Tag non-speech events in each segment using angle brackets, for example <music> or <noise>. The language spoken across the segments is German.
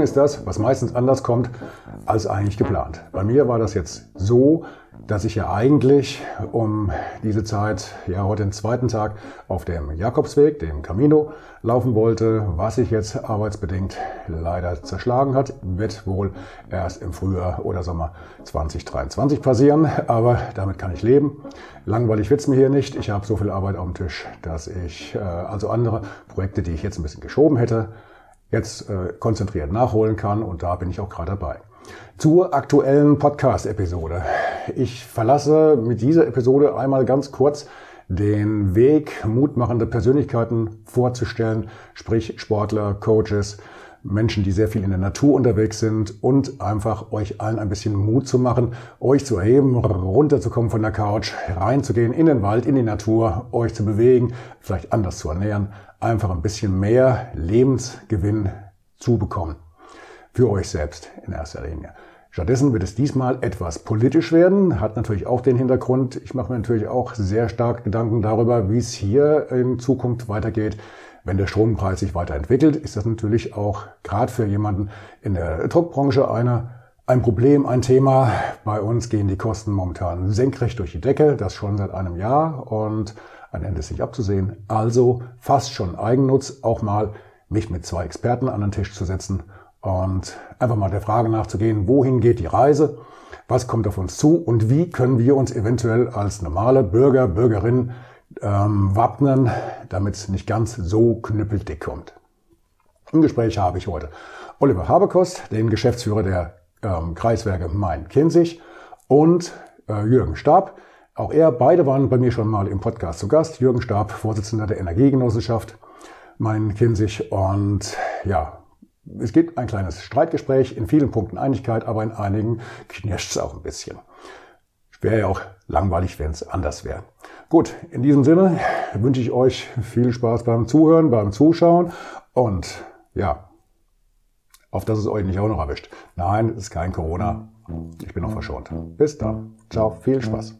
Ist das, was meistens anders kommt als eigentlich geplant. Bei mir war das jetzt so, dass ich ja eigentlich um diese Zeit, ja heute den zweiten Tag auf dem Jakobsweg, dem Camino, laufen wollte. Was sich jetzt arbeitsbedingt leider zerschlagen hat, wird wohl erst im Frühjahr oder Sommer 2023 passieren. Aber damit kann ich leben. Langweilig wird's mir hier nicht. Ich habe so viel Arbeit auf dem Tisch, dass ich äh, also andere Projekte, die ich jetzt ein bisschen geschoben hätte, jetzt äh, konzentriert nachholen kann und da bin ich auch gerade dabei. Zur aktuellen Podcast-Episode. Ich verlasse mit dieser Episode einmal ganz kurz den Weg, mutmachende Persönlichkeiten vorzustellen, sprich Sportler, Coaches, Menschen, die sehr viel in der Natur unterwegs sind und einfach euch allen ein bisschen Mut zu machen, euch zu erheben, runterzukommen von der Couch, reinzugehen in den Wald, in die Natur, euch zu bewegen, vielleicht anders zu ernähren, einfach ein bisschen mehr Lebensgewinn zu bekommen. Für euch selbst in erster Linie. Stattdessen wird es diesmal etwas politisch werden, hat natürlich auch den Hintergrund, ich mache mir natürlich auch sehr stark Gedanken darüber, wie es hier in Zukunft weitergeht. Wenn der Strompreis sich weiterentwickelt, ist das natürlich auch gerade für jemanden in der Druckbranche eine, ein Problem, ein Thema. Bei uns gehen die Kosten momentan senkrecht durch die Decke, das schon seit einem Jahr und ein Ende ist nicht abzusehen. Also fast schon Eigennutz, auch mal mich mit zwei Experten an den Tisch zu setzen und einfach mal der Frage nachzugehen, wohin geht die Reise, was kommt auf uns zu und wie können wir uns eventuell als normale Bürger, Bürgerinnen ähm, wappnen, damit es nicht ganz so knüppeldick kommt. Im Gespräch habe ich heute Oliver Habekost, den Geschäftsführer der ähm, Kreiswerke Main-Kinzig und äh, Jürgen Stab, auch er, beide waren bei mir schon mal im Podcast zu Gast. Jürgen Stab, Vorsitzender der Energiegenossenschaft, mein Kinzig. Und ja, es gibt ein kleines Streitgespräch, in vielen Punkten Einigkeit, aber in einigen knirscht es auch ein bisschen. Wäre ja auch langweilig, wenn es anders wäre. Gut, in diesem Sinne wünsche ich euch viel Spaß beim Zuhören, beim Zuschauen und ja, auf dass es euch nicht auch noch erwischt. Nein, es ist kein Corona. Ich bin noch verschont. Bis dann. Ciao, viel Spaß.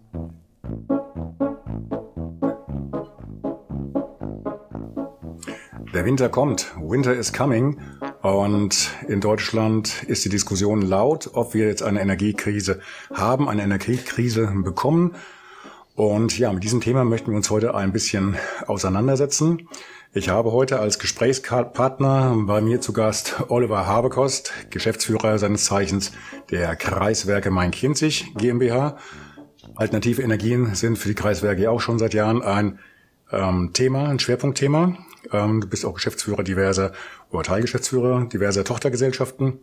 Der Winter kommt. Winter is coming. Und in Deutschland ist die Diskussion laut, ob wir jetzt eine Energiekrise haben, eine Energiekrise bekommen. Und ja, mit diesem Thema möchten wir uns heute ein bisschen auseinandersetzen. Ich habe heute als Gesprächspartner bei mir zu Gast Oliver Habekost, Geschäftsführer seines Zeichens der Kreiswerke Main-Kinzig GmbH. Alternative Energien sind für die Kreiswerke ja auch schon seit Jahren ein ähm, Thema, ein Schwerpunktthema. Ähm, du bist auch Geschäftsführer diverser oder Teilgeschäftsführer diverser Tochtergesellschaften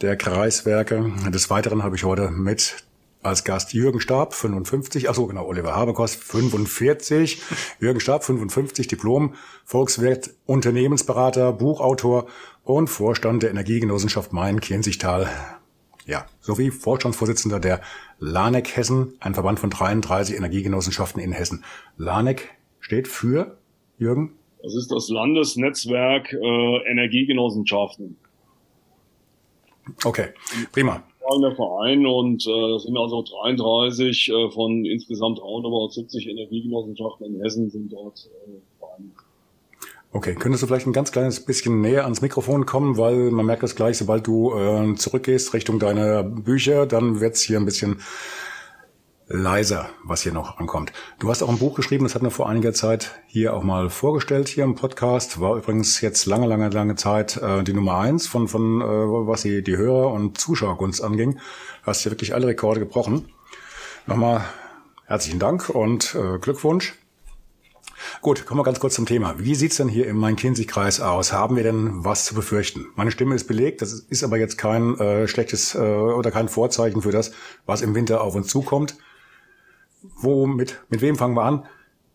der Kreiswerke. Des Weiteren habe ich heute mit als Gast Jürgen Stab, 55, achso genau, Oliver Habekost, 45, <laughs> Jürgen Stab, 55, Diplom, Volkswirt, Unternehmensberater, Buchautor und Vorstand der Energiegenossenschaft Main-Kinzigtal ja, sowie Vorstandsvorsitzender der LANEC Hessen, ein Verband von 33 Energiegenossenschaften in Hessen. LANEC steht für, Jürgen? Das ist das Landesnetzwerk äh, Energiegenossenschaften. Okay, prima. Der Verein und äh, sind also 33 äh, von insgesamt roundabout 70 Energiegenossenschaften in Hessen sind dort äh, Okay, könntest du vielleicht ein ganz kleines bisschen näher ans Mikrofon kommen, weil man merkt das gleich, sobald du äh, zurückgehst Richtung deiner Bücher, dann wird's hier ein bisschen leiser, was hier noch ankommt. Du hast auch ein Buch geschrieben, das hat mir vor einiger Zeit hier auch mal vorgestellt, hier im Podcast. War übrigens jetzt lange, lange, lange Zeit äh, die Nummer eins von, von äh, was die, die Hörer- und Zuschauergunst anging. Hast ja wirklich alle Rekorde gebrochen. Nochmal herzlichen Dank und äh, Glückwunsch. Gut, kommen wir ganz kurz zum Thema. Wie sieht's denn hier im Main-Kinzig-Kreis aus? Haben wir denn was zu befürchten? Meine Stimme ist belegt, das ist aber jetzt kein äh, schlechtes äh, oder kein Vorzeichen für das, was im Winter auf uns zukommt. Wo, mit, wem fangen wir an?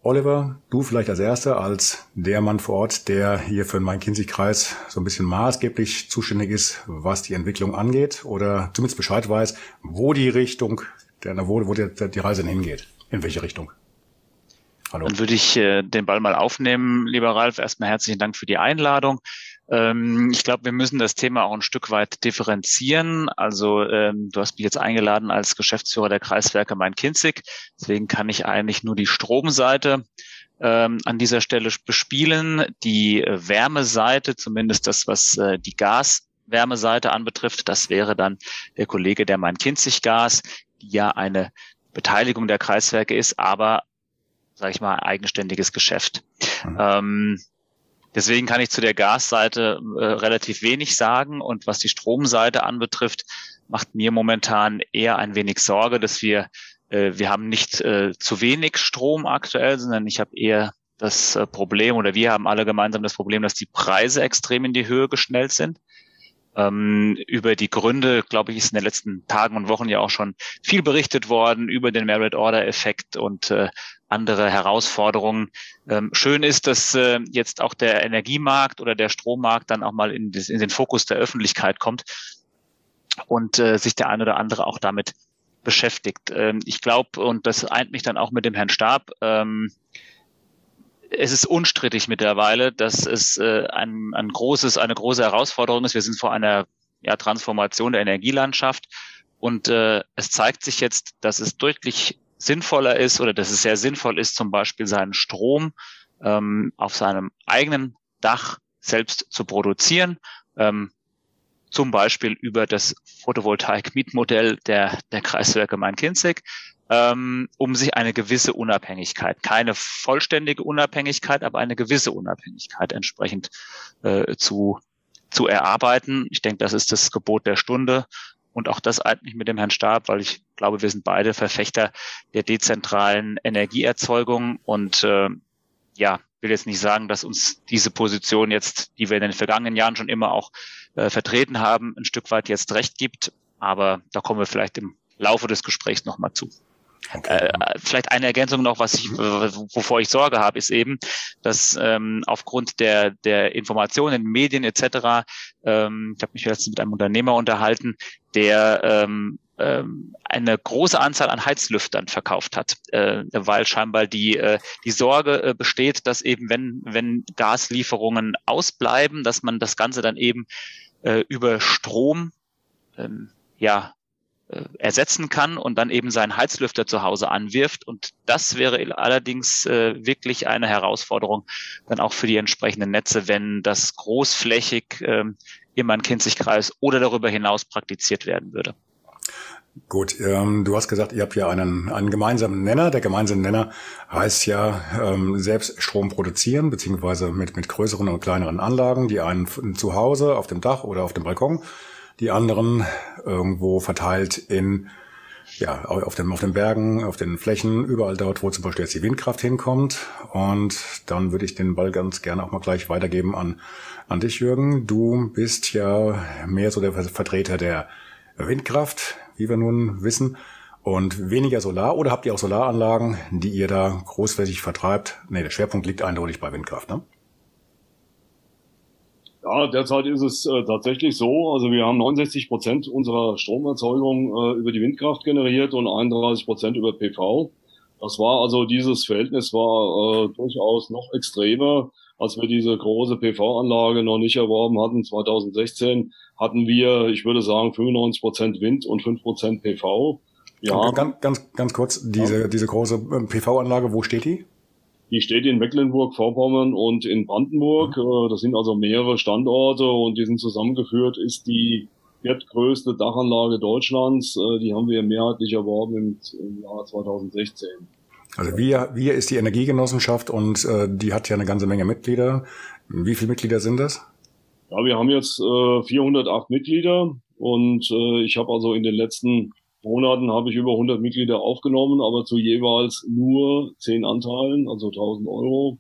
Oliver, du vielleicht als Erster, als der Mann vor Ort, der hier für den Main-Kinzig-Kreis so ein bisschen maßgeblich zuständig ist, was die Entwicklung angeht oder zumindest Bescheid weiß, wo die Richtung, der, wo, wo die, die Reise hingeht, in welche Richtung. Hallo. Dann würde ich äh, den Ball mal aufnehmen, lieber Ralf. Erstmal herzlichen Dank für die Einladung. Ähm, ich glaube, wir müssen das Thema auch ein Stück weit differenzieren. Also ähm, du hast mich jetzt eingeladen als Geschäftsführer der Kreiswerke Main-Kinzig. Deswegen kann ich eigentlich nur die Stromseite ähm, an dieser Stelle bespielen. Die äh, Wärmeseite, zumindest das, was äh, die Gaswärmeseite anbetrifft, das wäre dann der Kollege der Main-Kinzig Gas, die ja eine Beteiligung der Kreiswerke ist, aber sage ich mal, eigenständiges Geschäft. Mhm. Ähm, Deswegen kann ich zu der Gasseite äh, relativ wenig sagen. Und was die Stromseite anbetrifft, macht mir momentan eher ein wenig Sorge, dass wir, äh, wir haben nicht äh, zu wenig Strom aktuell, sondern ich habe eher das äh, Problem oder wir haben alle gemeinsam das Problem, dass die Preise extrem in die Höhe geschnellt sind. Ähm, über die Gründe, glaube ich, ist in den letzten Tagen und Wochen ja auch schon viel berichtet worden über den Merit Order Effekt und äh, andere Herausforderungen. Ähm, schön ist, dass äh, jetzt auch der Energiemarkt oder der Strommarkt dann auch mal in, das, in den Fokus der Öffentlichkeit kommt und äh, sich der eine oder andere auch damit beschäftigt. Ähm, ich glaube, und das eint mich dann auch mit dem Herrn Stab, ähm, es ist unstrittig mittlerweile, dass es äh, ein, ein großes, eine große Herausforderung ist. Wir sind vor einer ja, Transformation der Energielandschaft und äh, es zeigt sich jetzt, dass es deutlich sinnvoller ist oder dass es sehr sinnvoll ist, zum Beispiel seinen Strom ähm, auf seinem eigenen Dach selbst zu produzieren, ähm, zum Beispiel über das Photovoltaik-Mietmodell der, der Kreiswerke Main-Kinzig, ähm, um sich eine gewisse Unabhängigkeit, keine vollständige Unabhängigkeit, aber eine gewisse Unabhängigkeit entsprechend äh, zu, zu erarbeiten. Ich denke, das ist das Gebot der Stunde. Und auch das eigentlich mit dem Herrn Stab, weil ich glaube, wir sind beide Verfechter der dezentralen Energieerzeugung. Und äh, ja, will jetzt nicht sagen, dass uns diese Position jetzt, die wir in den vergangenen Jahren schon immer auch äh, vertreten haben, ein Stück weit jetzt recht gibt. Aber da kommen wir vielleicht im Laufe des Gesprächs nochmal zu. Okay. Äh, vielleicht eine Ergänzung noch, was ich, wovor ich Sorge habe, ist eben, dass ähm, aufgrund der, der Informationen in Medien etc., ähm, ich habe mich letztens mit einem Unternehmer unterhalten, der ähm, ähm, eine große Anzahl an Heizlüftern verkauft hat, äh, weil scheinbar die, äh, die Sorge äh, besteht, dass eben, wenn, wenn Gaslieferungen ausbleiben, dass man das Ganze dann eben äh, über Strom ähm, ja, ersetzen kann und dann eben seinen Heizlüfter zu Hause anwirft. Und das wäre allerdings äh, wirklich eine Herausforderung dann auch für die entsprechenden Netze, wenn das großflächig ähm, im Main-Kinzig-Kreis oder darüber hinaus praktiziert werden würde. Gut, ähm, du hast gesagt, ihr habt ja einen, einen gemeinsamen Nenner. Der gemeinsame Nenner heißt ja ähm, selbst Strom produzieren, beziehungsweise mit, mit größeren und kleineren Anlagen, die einen zu Hause auf dem Dach oder auf dem Balkon die anderen irgendwo verteilt in ja, auf, den, auf den Bergen, auf den Flächen, überall dort, wo zum Beispiel jetzt die Windkraft hinkommt. Und dann würde ich den Ball ganz gerne auch mal gleich weitergeben an, an dich, Jürgen. Du bist ja mehr so der Vertreter der Windkraft, wie wir nun wissen, und weniger Solar. Oder habt ihr auch Solaranlagen, die ihr da großflächig vertreibt? Nee, der Schwerpunkt liegt eindeutig bei Windkraft, ne? Ja, derzeit ist es äh, tatsächlich so. Also wir haben 69 Prozent unserer Stromerzeugung äh, über die Windkraft generiert und 31 Prozent über PV. Das war also dieses Verhältnis war äh, durchaus noch extremer, als wir diese große PV-Anlage noch nicht erworben hatten. 2016 hatten wir, ich würde sagen, 95 Prozent Wind und 5 Prozent PV. Ja. Ganz, ganz, ganz kurz, diese, ja. diese große äh, PV-Anlage, wo steht die? Die steht in Mecklenburg-Vorpommern und in Brandenburg. Mhm. Das sind also mehrere Standorte und die sind zusammengeführt, ist die viertgrößte Dachanlage Deutschlands. Äh, die haben wir mehrheitlich erworben im, im Jahr 2016. Also wir, wir ist die Energiegenossenschaft und äh, die hat ja eine ganze Menge Mitglieder. Wie viele Mitglieder sind das? Ja, wir haben jetzt äh, 408 Mitglieder und äh, ich habe also in den letzten Monaten habe ich über 100 Mitglieder aufgenommen, aber zu jeweils nur 10 Anteilen, also 1000 Euro.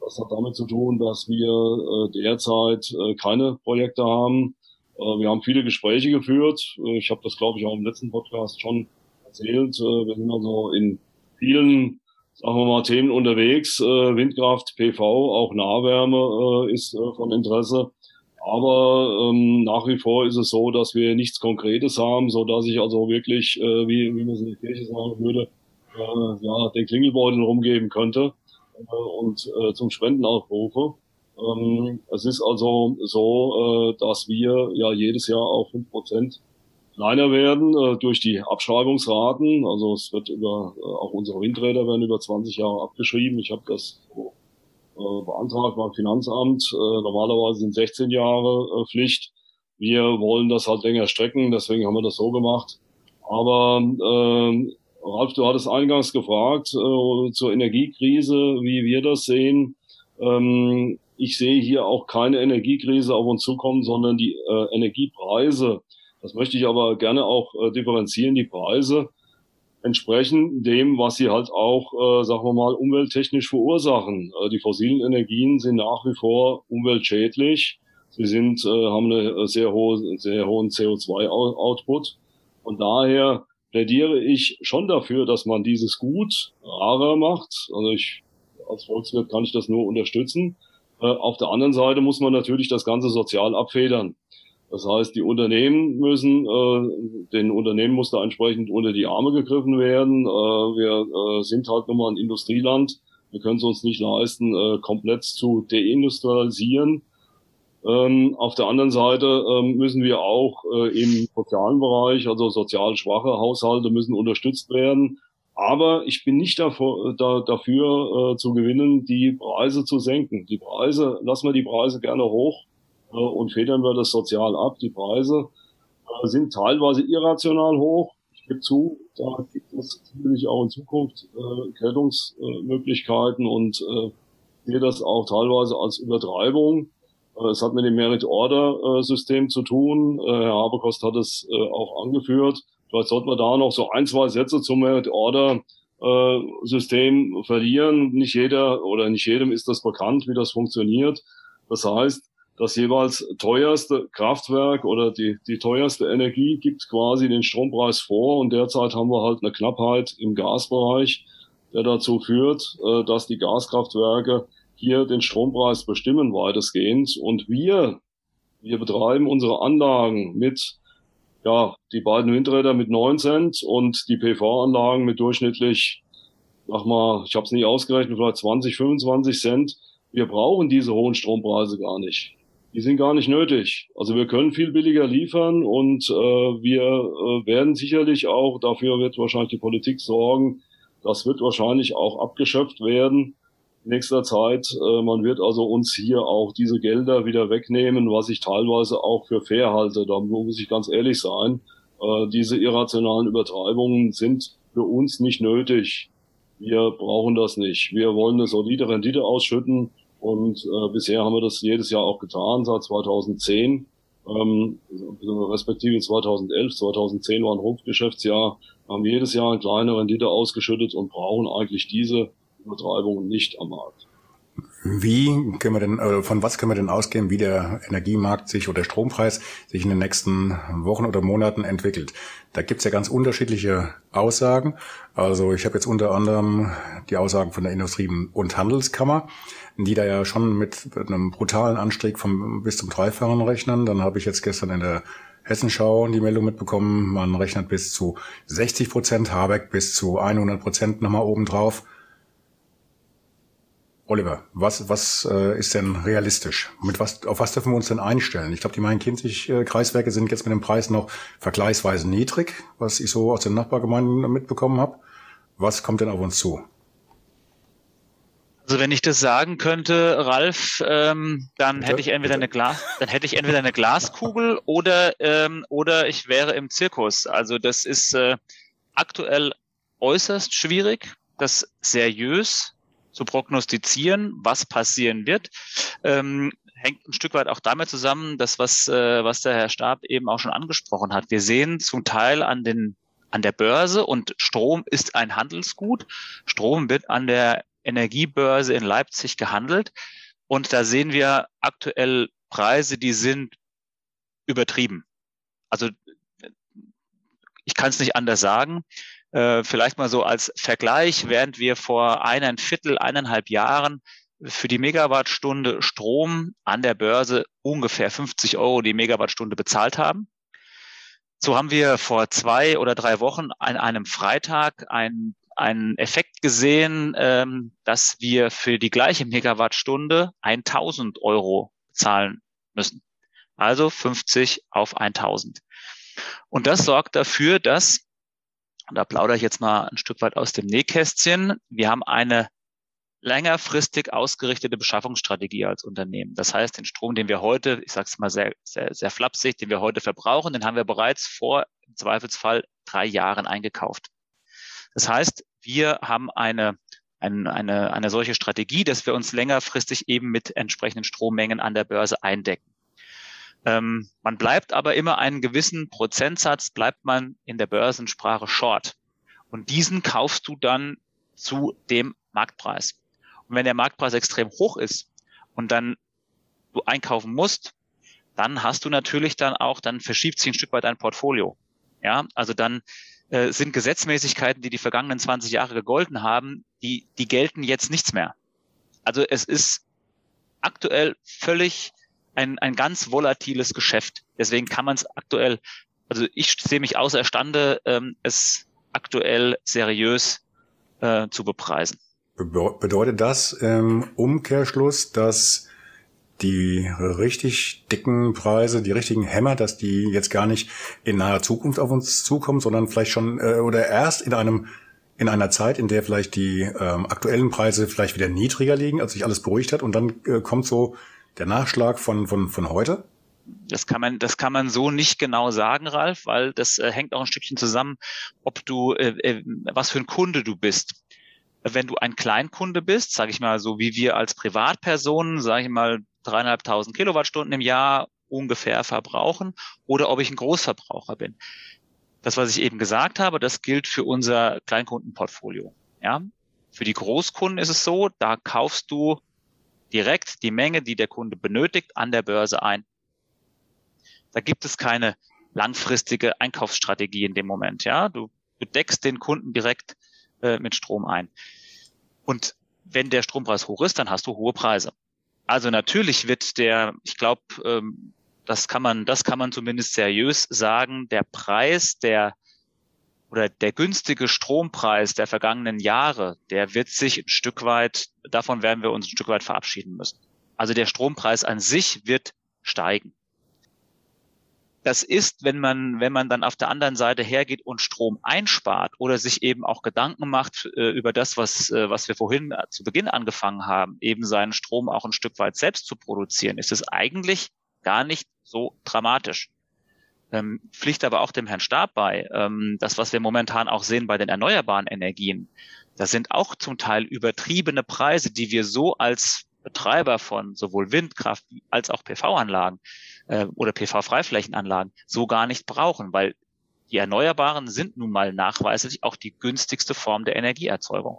Das hat damit zu tun, dass wir äh, derzeit äh, keine Projekte haben. Äh, wir haben viele Gespräche geführt. Äh, ich habe das, glaube ich, auch im letzten Podcast schon erzählt. Äh, wir sind also in vielen sagen wir mal, Themen unterwegs. Äh, Windkraft, PV, auch Nahwärme ist von Interesse. Aber ähm, nach wie vor ist es so, dass wir nichts Konkretes haben, so dass ich also wirklich, äh, wie, wie man es in der Kirche sagen würde, äh, ja, den Klingelbeutel rumgeben könnte äh, und äh, zum Spenden aufrufe. Ähm, es ist also so, äh, dass wir ja jedes Jahr auch fünf Prozent kleiner werden äh, durch die Abschreibungsraten. Also es wird über, äh, auch unsere Windräder werden über 20 Jahre abgeschrieben. Ich habe das äh, beantragt beim Finanzamt. Äh, normalerweise sind 16 Jahre äh, Pflicht. Wir wollen das halt länger strecken, deswegen haben wir das so gemacht. Aber äh, Ralf, du hattest eingangs gefragt äh, zur Energiekrise, wie wir das sehen. Ähm, ich sehe hier auch keine Energiekrise auf uns zukommen, sondern die äh, Energiepreise. Das möchte ich aber gerne auch äh, differenzieren, die Preise entsprechen dem, was sie halt auch, äh, sagen wir mal, umwelttechnisch verursachen. Äh, die fossilen Energien sind nach wie vor umweltschädlich. Sie sind, äh, haben eine sehr hohe, sehr hohen CO2-Output. Und daher plädiere ich schon dafür, dass man dieses Gut rarer macht. Also ich, als Volkswirt kann ich das nur unterstützen. Äh, auf der anderen Seite muss man natürlich das Ganze sozial abfedern. Das heißt, die Unternehmen müssen, äh, den Unternehmen muss da entsprechend unter die Arme gegriffen werden. Äh, wir äh, sind halt nun mal ein Industrieland. Wir können es uns nicht leisten, äh, komplett zu deindustrialisieren. Ähm, auf der anderen Seite ähm, müssen wir auch äh, im sozialen Bereich, also sozial schwache Haushalte müssen unterstützt werden. Aber ich bin nicht davor, da, dafür äh, zu gewinnen, die Preise zu senken. Die Preise, lassen wir die Preise gerne hoch äh, und federn wir das sozial ab. Die Preise äh, sind teilweise irrational hoch. Ich gebe zu, da gibt es natürlich auch in Zukunft äh, Geltungsmöglichkeiten und äh, sehe das auch teilweise als Übertreibung. Äh, es hat mit dem Merit-Order-System zu tun. Äh, Herr Habekost hat es äh, auch angeführt. Vielleicht sollten wir da noch so ein, zwei Sätze zum Merit-Order-System verlieren. Nicht jeder oder nicht jedem ist das bekannt, wie das funktioniert. Das heißt, das jeweils teuerste Kraftwerk oder die, die teuerste Energie gibt quasi den Strompreis vor und derzeit haben wir halt eine Knappheit im Gasbereich, der dazu führt, äh, dass die Gaskraftwerke hier den Strompreis bestimmen weitestgehend und wir, wir betreiben unsere Anlagen mit ja, die beiden Windräder mit 9 Cent und die PV-Anlagen mit durchschnittlich, sag mal, ich habe es nicht ausgerechnet, vielleicht 20, 25 Cent. Wir brauchen diese hohen Strompreise gar nicht die sind gar nicht nötig. Also wir können viel billiger liefern und äh, wir äh, werden sicherlich auch, dafür wird wahrscheinlich die Politik sorgen, das wird wahrscheinlich auch abgeschöpft werden in nächster Zeit. Äh, man wird also uns hier auch diese Gelder wieder wegnehmen, was ich teilweise auch für fair halte. Da muss ich ganz ehrlich sein. Äh, diese irrationalen Übertreibungen sind für uns nicht nötig. Wir brauchen das nicht. Wir wollen eine solide Rendite ausschütten und äh, bisher haben wir das jedes Jahr auch getan, seit 2010, ähm, respektive 2011, 2010 war ein Rumpfgeschäftsjahr, haben jedes Jahr eine kleine Rendite ausgeschüttet und brauchen eigentlich diese Übertreibung nicht am Markt. Wie können wir denn, äh, von was können wir denn ausgehen, wie der Energiemarkt sich oder der Strompreis sich in den nächsten Wochen oder Monaten entwickelt? Da gibt's ja ganz unterschiedliche Aussagen. Also ich habe jetzt unter anderem die Aussagen von der Industrie- und Handelskammer, die da ja schon mit einem brutalen Anstieg vom bis zum Dreifachen rechnen. Dann habe ich jetzt gestern in der Hessenschau die Meldung mitbekommen, man rechnet bis zu 60 Prozent, Habeck bis zu 100 Prozent nochmal obendrauf. Oliver, was, was äh, ist denn realistisch? Mit was, auf was dürfen wir uns denn einstellen? Ich glaube, die Main-Kinzig-Kreiswerke sind jetzt mit dem Preis noch vergleichsweise niedrig, was ich so aus den Nachbargemeinden mitbekommen habe. Was kommt denn auf uns zu? Also wenn ich das sagen könnte, Ralf, ähm, dann bitte, hätte ich entweder bitte. eine Glas, <laughs> dann hätte ich entweder eine Glaskugel oder ähm, oder ich wäre im Zirkus. Also das ist äh, aktuell äußerst schwierig, das seriös zu prognostizieren, was passieren wird. Ähm, hängt ein Stück weit auch damit zusammen, dass was, äh, was der Herr Stab eben auch schon angesprochen hat. Wir sehen zum Teil an den an der Börse und Strom ist ein Handelsgut. Strom wird an der Energiebörse in Leipzig gehandelt und da sehen wir aktuell Preise, die sind übertrieben. Also ich kann es nicht anders sagen. Äh, vielleicht mal so als Vergleich, während wir vor einem Viertel, eineinhalb Jahren für die Megawattstunde Strom an der Börse ungefähr 50 Euro die Megawattstunde bezahlt haben. So haben wir vor zwei oder drei Wochen an einem Freitag einen, einen Effekt gesehen, ähm, dass wir für die gleiche Megawattstunde 1000 Euro zahlen müssen. Also 50 auf 1000. Und das sorgt dafür, dass, und da plaudere ich jetzt mal ein Stück weit aus dem Nähkästchen, wir haben eine längerfristig ausgerichtete Beschaffungsstrategie als Unternehmen. Das heißt, den Strom, den wir heute, ich sage es mal sehr, sehr, sehr flapsig, den wir heute verbrauchen, den haben wir bereits vor im Zweifelsfall drei Jahren eingekauft. Das heißt, wir haben eine, eine, eine, eine solche Strategie, dass wir uns längerfristig eben mit entsprechenden Strommengen an der Börse eindecken. Ähm, man bleibt aber immer einen gewissen Prozentsatz, bleibt man in der Börsensprache short. Und diesen kaufst du dann zu dem Marktpreis. Und wenn der Marktpreis extrem hoch ist und dann du einkaufen musst, dann hast du natürlich dann auch, dann verschiebt sich ein Stück weit dein Portfolio. Ja, also dann äh, sind Gesetzmäßigkeiten, die die vergangenen 20 Jahre gegolten haben, die, die gelten jetzt nichts mehr. Also es ist aktuell völlig ein, ein ganz volatiles Geschäft. Deswegen kann man es aktuell, also ich sehe mich außerstande, ähm, es aktuell seriös äh, zu bepreisen. Bedeutet das im Umkehrschluss, dass die richtig dicken Preise, die richtigen Hämmer, dass die jetzt gar nicht in naher Zukunft auf uns zukommen, sondern vielleicht schon äh, oder erst in einem in einer Zeit, in der vielleicht die ähm, aktuellen Preise vielleicht wieder niedriger liegen, als sich alles beruhigt hat, und dann äh, kommt so der Nachschlag von von von heute? Das kann man, das kann man so nicht genau sagen, Ralf, weil das äh, hängt auch ein Stückchen zusammen, ob du, äh, äh, was für ein Kunde du bist wenn du ein Kleinkunde bist, sage ich mal, so wie wir als Privatpersonen, sage ich mal, dreieinhalbtausend Kilowattstunden im Jahr ungefähr verbrauchen, oder ob ich ein Großverbraucher bin. Das, was ich eben gesagt habe, das gilt für unser Kleinkundenportfolio. Ja? Für die Großkunden ist es so, da kaufst du direkt die Menge, die der Kunde benötigt, an der Börse ein. Da gibt es keine langfristige Einkaufsstrategie in dem Moment. Ja, du, du deckst den Kunden direkt äh, mit Strom ein. Und wenn der Strompreis hoch ist, dann hast du hohe Preise. Also natürlich wird der, ich glaube, ähm, das kann man, das kann man zumindest seriös sagen, der Preis der oder der günstige Strompreis der vergangenen Jahre, der wird sich ein Stück weit, davon werden wir uns ein Stück weit verabschieden müssen. Also der Strompreis an sich wird steigen das ist, wenn man, wenn man dann auf der anderen Seite hergeht und Strom einspart oder sich eben auch Gedanken macht äh, über das, was, äh, was wir vorhin zu Beginn angefangen haben, eben seinen Strom auch ein Stück weit selbst zu produzieren, ist es eigentlich gar nicht so dramatisch. Ähm, pflicht aber auch dem Herrn Stab bei. Ähm, das, was wir momentan auch sehen bei den erneuerbaren Energien, das sind auch zum Teil übertriebene Preise, die wir so als Betreiber von sowohl Windkraft als auch PV-Anlagen äh, oder PV-Freiflächenanlagen so gar nicht brauchen, weil die Erneuerbaren sind nun mal nachweislich auch die günstigste Form der Energieerzeugung.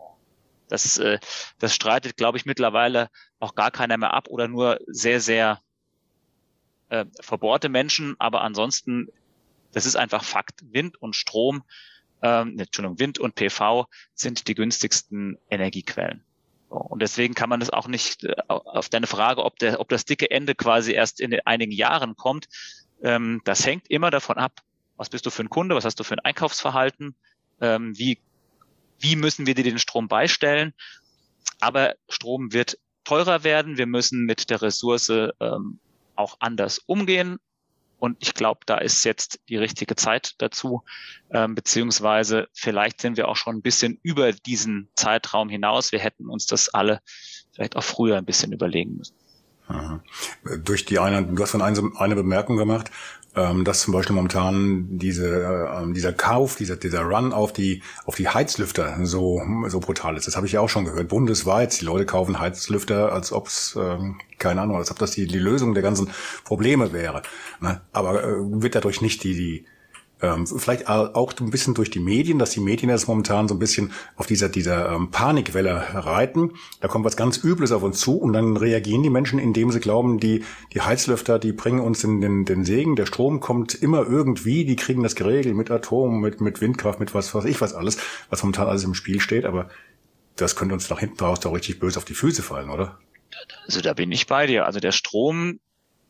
Das, äh, das streitet, glaube ich, mittlerweile auch gar keiner mehr ab oder nur sehr, sehr äh, verbohrte Menschen. Aber ansonsten, das ist einfach Fakt. Wind und Strom, ähm, Entschuldigung, Wind und PV sind die günstigsten Energiequellen. Und deswegen kann man das auch nicht äh, auf deine Frage, ob, der, ob das dicke Ende quasi erst in einigen Jahren kommt. Ähm, das hängt immer davon ab, was bist du für ein Kunde, was hast du für ein Einkaufsverhalten, ähm, wie, wie müssen wir dir den Strom beistellen. Aber Strom wird teurer werden. Wir müssen mit der Ressource ähm, auch anders umgehen. Und ich glaube, da ist jetzt die richtige Zeit dazu, ähm, beziehungsweise vielleicht sind wir auch schon ein bisschen über diesen Zeitraum hinaus. Wir hätten uns das alle vielleicht auch früher ein bisschen überlegen müssen. Aha. Durch die eine, du hast von eine, eine Bemerkung gemacht, ähm, dass zum Beispiel momentan diese, äh, dieser Kauf, dieser, dieser Run auf die, auf die Heizlüfter so, so brutal ist. Das habe ich ja auch schon gehört. Bundesweit, die Leute kaufen Heizlüfter, als ob es, ähm, keine Ahnung, als ob das die, die Lösung der ganzen Probleme wäre. Ne? Aber äh, wird dadurch nicht die, die ähm, vielleicht auch ein bisschen durch die Medien, dass die Medien jetzt momentan so ein bisschen auf dieser, dieser ähm, Panikwelle reiten. Da kommt was ganz Übles auf uns zu und dann reagieren die Menschen, indem sie glauben, die, die Heizlüfter, die bringen uns den, den, den Segen, der Strom kommt immer irgendwie, die kriegen das geregelt mit Atom, mit, mit Windkraft, mit was weiß ich was alles, was momentan alles im Spiel steht, aber das könnte uns nach hinten raus doch richtig böse auf die Füße fallen, oder? Also da bin ich bei dir. Also der Strom,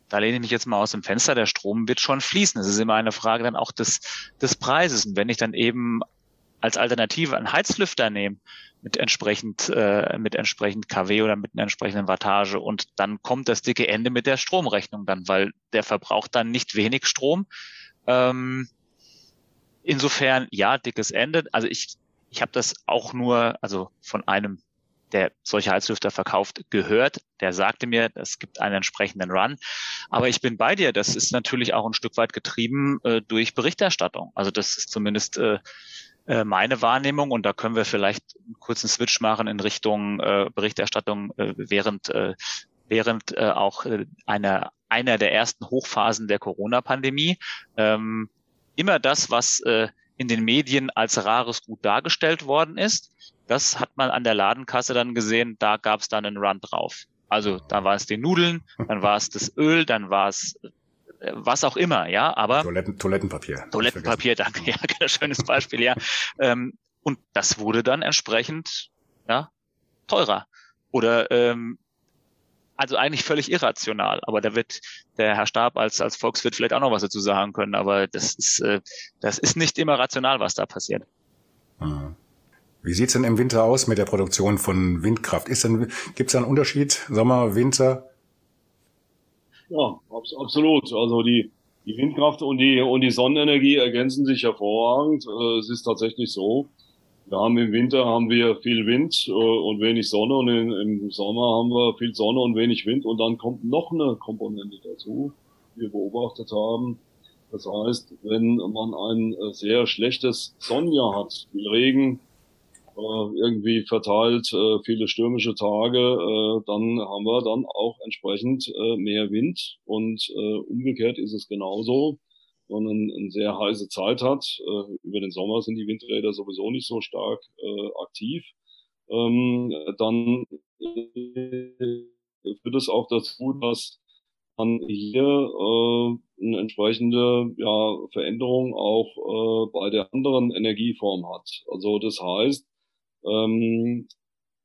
da lehne ich mich jetzt mal aus dem Fenster, der Strom wird schon fließen. Es ist immer eine Frage dann auch des, des Preises. Und wenn ich dann eben als Alternative einen Heizlüfter nehme, mit entsprechend, äh, mit entsprechend KW oder mit einer entsprechenden Wattage und dann kommt das dicke Ende mit der Stromrechnung dann, weil der verbraucht dann nicht wenig Strom. Ähm, insofern, ja, dickes Ende. Also ich, ich habe das auch nur, also von einem der solche Heizlüfter verkauft, gehört. Der sagte mir, es gibt einen entsprechenden Run. Aber ich bin bei dir. Das ist natürlich auch ein Stück weit getrieben äh, durch Berichterstattung. Also das ist zumindest äh, äh, meine Wahrnehmung. Und da können wir vielleicht einen kurzen Switch machen in Richtung äh, Berichterstattung äh, während äh, während äh, auch einer einer der ersten Hochphasen der Corona-Pandemie. Ähm, immer das, was in den Medien als rares Gut dargestellt worden ist, das hat man an der Ladenkasse dann gesehen, da gab es dann einen Run drauf. Also da war es die Nudeln, dann war es das Öl, dann war es äh, was auch immer, ja, aber Toiletten, Toilettenpapier. Toilettenpapier, danke, <laughs> ja, schönes Beispiel, ja. Ähm, und das wurde dann entsprechend ja teurer oder ähm, also eigentlich völlig irrational. Aber da wird der Herr Stab als als Volkswirt vielleicht auch noch was dazu sagen können. Aber das ist äh, das ist nicht immer rational, was da passiert. Mhm. Wie sieht's denn im Winter aus mit der Produktion von Windkraft? Ist denn, gibt's da einen Unterschied? Sommer, Winter? Ja, absolut. Also die, die Windkraft und die, und die Sonnenenergie ergänzen sich hervorragend. Äh, es ist tatsächlich so. Wir haben im Winter haben wir viel Wind äh, und wenig Sonne und im Sommer haben wir viel Sonne und wenig Wind und dann kommt noch eine Komponente dazu, die wir beobachtet haben. Das heißt, wenn man ein äh, sehr schlechtes Sonnenjahr hat, viel Regen, irgendwie verteilt, äh, viele stürmische Tage, äh, dann haben wir dann auch entsprechend äh, mehr Wind und äh, umgekehrt ist es genauso. Wenn man eine sehr heiße Zeit hat, äh, über den Sommer sind die Windräder sowieso nicht so stark äh, aktiv, ähm, dann führt es auch dazu, dass man hier äh, eine entsprechende ja, Veränderung auch äh, bei der anderen Energieform hat. Also das heißt, ähm,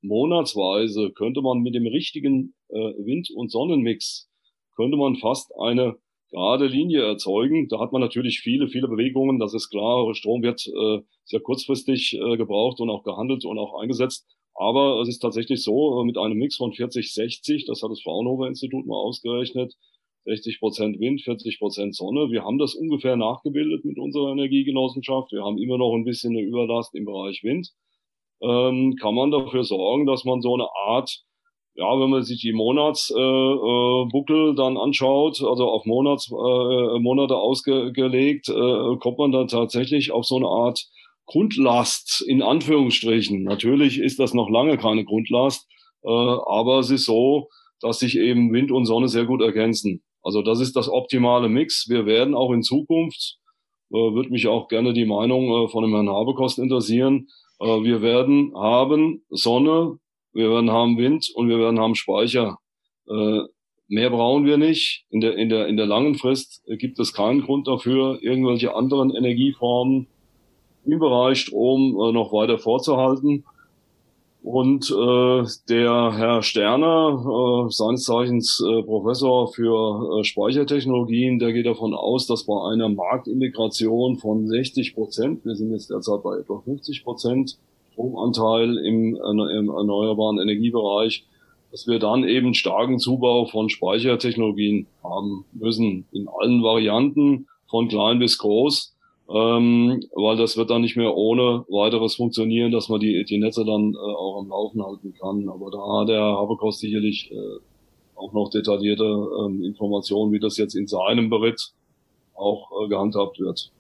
monatsweise könnte man mit dem richtigen äh, Wind- und Sonnenmix, könnte man fast eine gerade Linie erzeugen. Da hat man natürlich viele, viele Bewegungen. Das ist klar. Strom wird äh, sehr kurzfristig äh, gebraucht und auch gehandelt und auch eingesetzt. Aber es ist tatsächlich so, äh, mit einem Mix von 40-60, das hat das Fraunhofer Institut mal ausgerechnet, 60 Prozent Wind, 40 Prozent Sonne. Wir haben das ungefähr nachgebildet mit unserer Energiegenossenschaft. Wir haben immer noch ein bisschen eine Überlast im Bereich Wind ähm, kann man dafür sorgen, dass man so eine Art, ja, wenn man sich die Monatsbuckel äh, äh, dann anschaut, also auf Monats, äh, Monate ausgelegt, äh, kommt man dann tatsächlich auf so eine Art Grundlast in Anführungsstrichen. Natürlich ist das noch lange keine Grundlast, äh, aber es ist so, dass sich eben Wind und Sonne sehr gut ergänzen. Also das ist das optimale Mix. Wir werden auch in Zukunft, äh, würde mich auch gerne die Meinung äh, von dem Herrn Habekost interessieren, wir werden haben Sonne, wir werden haben Wind und wir werden haben Speicher. Äh, mehr brauchen wir nicht. In der, in, der, in der langen Frist gibt es keinen Grund dafür, irgendwelche anderen Energieformen im Bereich Strom äh, noch weiter vorzuhalten. Und äh, der Herr Sterner, äh, seines Zeichens äh, Professor für äh, Speichertechnologien, der geht davon aus, dass bei einer Marktintegration von 60 Prozent, wir sind jetzt derzeit bei etwa 50 Prozent Stromanteil im, äh, im erneuerbaren Energiebereich, dass wir dann eben starken Zubau von Speichertechnologien haben müssen, in allen Varianten, von klein bis groß ähm, weil das wird dann nicht mehr ohne weiteres funktionieren, dass man die, die Netze dann äh, auch am Laufen halten kann. Aber da hat der Habekost sicherlich äh, auch noch detaillierte ähm, Informationen, wie das jetzt in seinem Bericht auch äh, gehandhabt wird.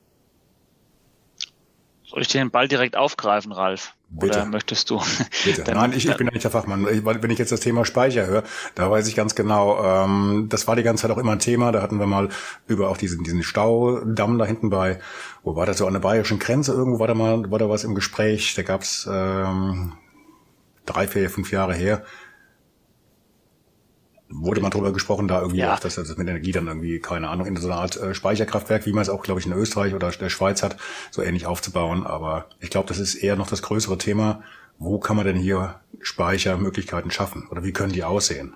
Soll ich den Ball direkt aufgreifen, Ralf? Bitte. Oder möchtest du? Bitte. <laughs> Dann, Nein, ich, ich bin ja nicht der Fachmann. Wenn ich jetzt das Thema Speicher höre, da weiß ich ganz genau, ähm, das war die ganze Zeit auch immer ein Thema. Da hatten wir mal über auch diesen, diesen Staudamm da hinten bei, wo war das so an der bayerischen Grenze irgendwo, war da mal, war da was im Gespräch. Da gab's ähm, drei, vier, fünf Jahre her wurde mal drüber gesprochen, da irgendwie ja. auch, dass das mit Energie dann irgendwie, keine Ahnung, in so einer Art äh, Speicherkraftwerk, wie man es auch, glaube ich, in Österreich oder der Schweiz hat, so ähnlich aufzubauen. Aber ich glaube, das ist eher noch das größere Thema. Wo kann man denn hier Speichermöglichkeiten schaffen? Oder wie können die aussehen?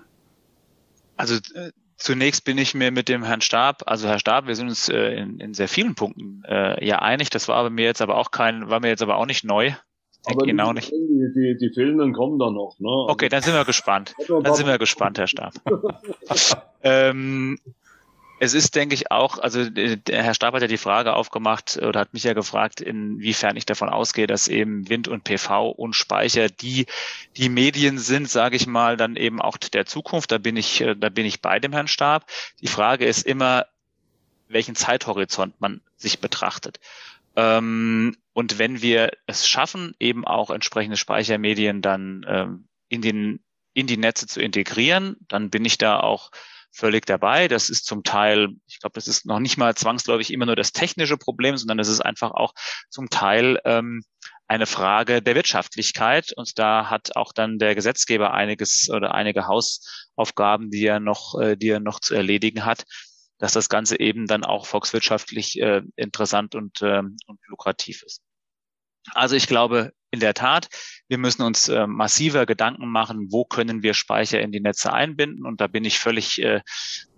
Also äh, zunächst bin ich mir mit dem Herrn Stab, also Herr Stab, wir sind uns äh, in, in sehr vielen Punkten äh, ja einig. Das war bei mir jetzt aber auch kein, war mir jetzt aber auch nicht neu. Aber genau die, nicht. Die, die, die fehlenden kommen dann noch. Ne? Okay, dann sind wir gespannt. Dann sind wir gespannt, Herr Stab. <laughs> ähm, es ist, denke ich, auch, also der Herr Stab hat ja die Frage aufgemacht oder hat mich ja gefragt, inwiefern ich davon ausgehe, dass eben Wind und PV und Speicher die, die Medien sind, sage ich mal, dann eben auch der Zukunft. Da bin ich, äh, da bin ich bei dem Herrn Stab. Die Frage ist immer, welchen Zeithorizont man sich betrachtet. Ähm, und wenn wir es schaffen, eben auch entsprechende Speichermedien dann ähm, in, den, in die Netze zu integrieren, dann bin ich da auch völlig dabei. Das ist zum Teil, ich glaube, das ist noch nicht mal zwangsläufig immer nur das technische Problem, sondern es ist einfach auch zum Teil ähm, eine Frage der Wirtschaftlichkeit. Und da hat auch dann der Gesetzgeber einiges oder einige Hausaufgaben, die er noch, äh, die er noch zu erledigen hat, dass das Ganze eben dann auch volkswirtschaftlich äh, interessant und, äh, und lukrativ ist. Also ich glaube, in der Tat, wir müssen uns äh, massiver Gedanken machen, wo können wir Speicher in die Netze einbinden. Und da bin ich völlig, äh,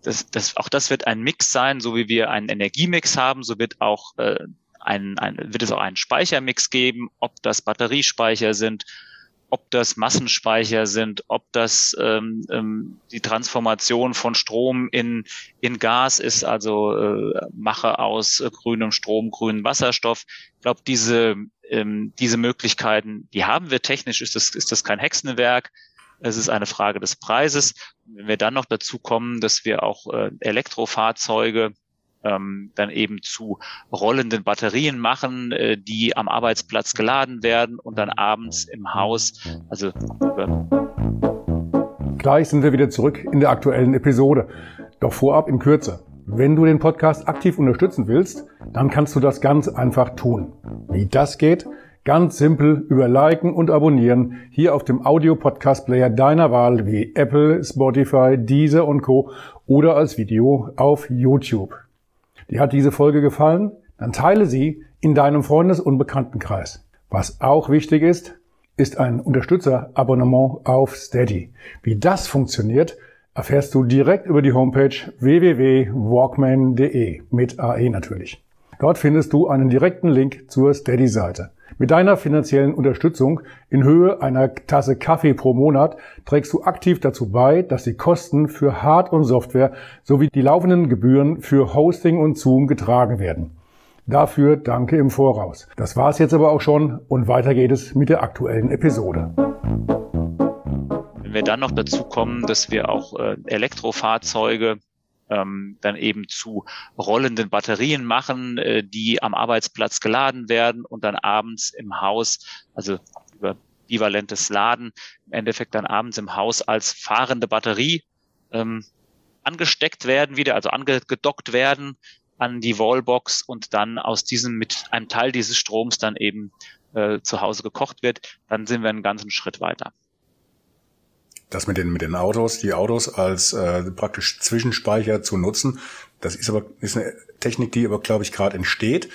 das, das, auch das wird ein Mix sein, so wie wir einen Energiemix haben, so wird auch äh, ein, ein, wird es auch einen Speichermix geben, ob das Batteriespeicher sind, ob das Massenspeicher sind, ob das ähm, ähm, die Transformation von Strom in, in Gas ist, also äh, Mache aus äh, grünem Strom, grünem Wasserstoff. Ich glaube, diese, ähm, diese Möglichkeiten, die haben wir technisch, ist das, ist das kein Hexenwerk. Es ist eine Frage des Preises. Wenn wir dann noch dazu kommen, dass wir auch äh, Elektrofahrzeuge ähm, dann eben zu rollenden Batterien machen, äh, die am Arbeitsplatz geladen werden und dann abends im Haus, also Gleich sind wir wieder zurück in der aktuellen Episode. Doch vorab in Kürze. Wenn du den Podcast aktiv unterstützen willst, dann kannst du das ganz einfach tun. Wie das geht? Ganz simpel über Liken und Abonnieren hier auf dem Audio-Podcast-Player deiner Wahl wie Apple, Spotify, Deezer und Co. oder als Video auf YouTube. Dir hat diese Folge gefallen? Dann teile sie in deinem Freundes- und Bekanntenkreis. Was auch wichtig ist, ist ein Unterstützerabonnement auf Steady. Wie das funktioniert, erfährst du direkt über die Homepage www.walkman.de mit AE natürlich. Dort findest du einen direkten Link zur Steady-Seite. Mit deiner finanziellen Unterstützung in Höhe einer Tasse Kaffee pro Monat trägst du aktiv dazu bei, dass die Kosten für Hard- und Software sowie die laufenden Gebühren für Hosting und Zoom getragen werden. Dafür danke im Voraus. Das war's jetzt aber auch schon und weiter geht es mit der aktuellen Episode. Wenn wir dann noch dazu kommen, dass wir auch äh, Elektrofahrzeuge ähm, dann eben zu rollenden Batterien machen, äh, die am Arbeitsplatz geladen werden und dann abends im Haus, also über bivalentes Laden, im Endeffekt dann abends im Haus als fahrende Batterie ähm, angesteckt werden, wieder, also angedockt werden an die Wallbox und dann aus diesem mit einem Teil dieses Stroms dann eben äh, zu Hause gekocht wird, dann sind wir einen ganzen Schritt weiter das mit den, mit den Autos, die Autos als äh, praktisch Zwischenspeicher zu nutzen. Das ist aber ist eine Technik, die aber, glaube ich, gerade entsteht.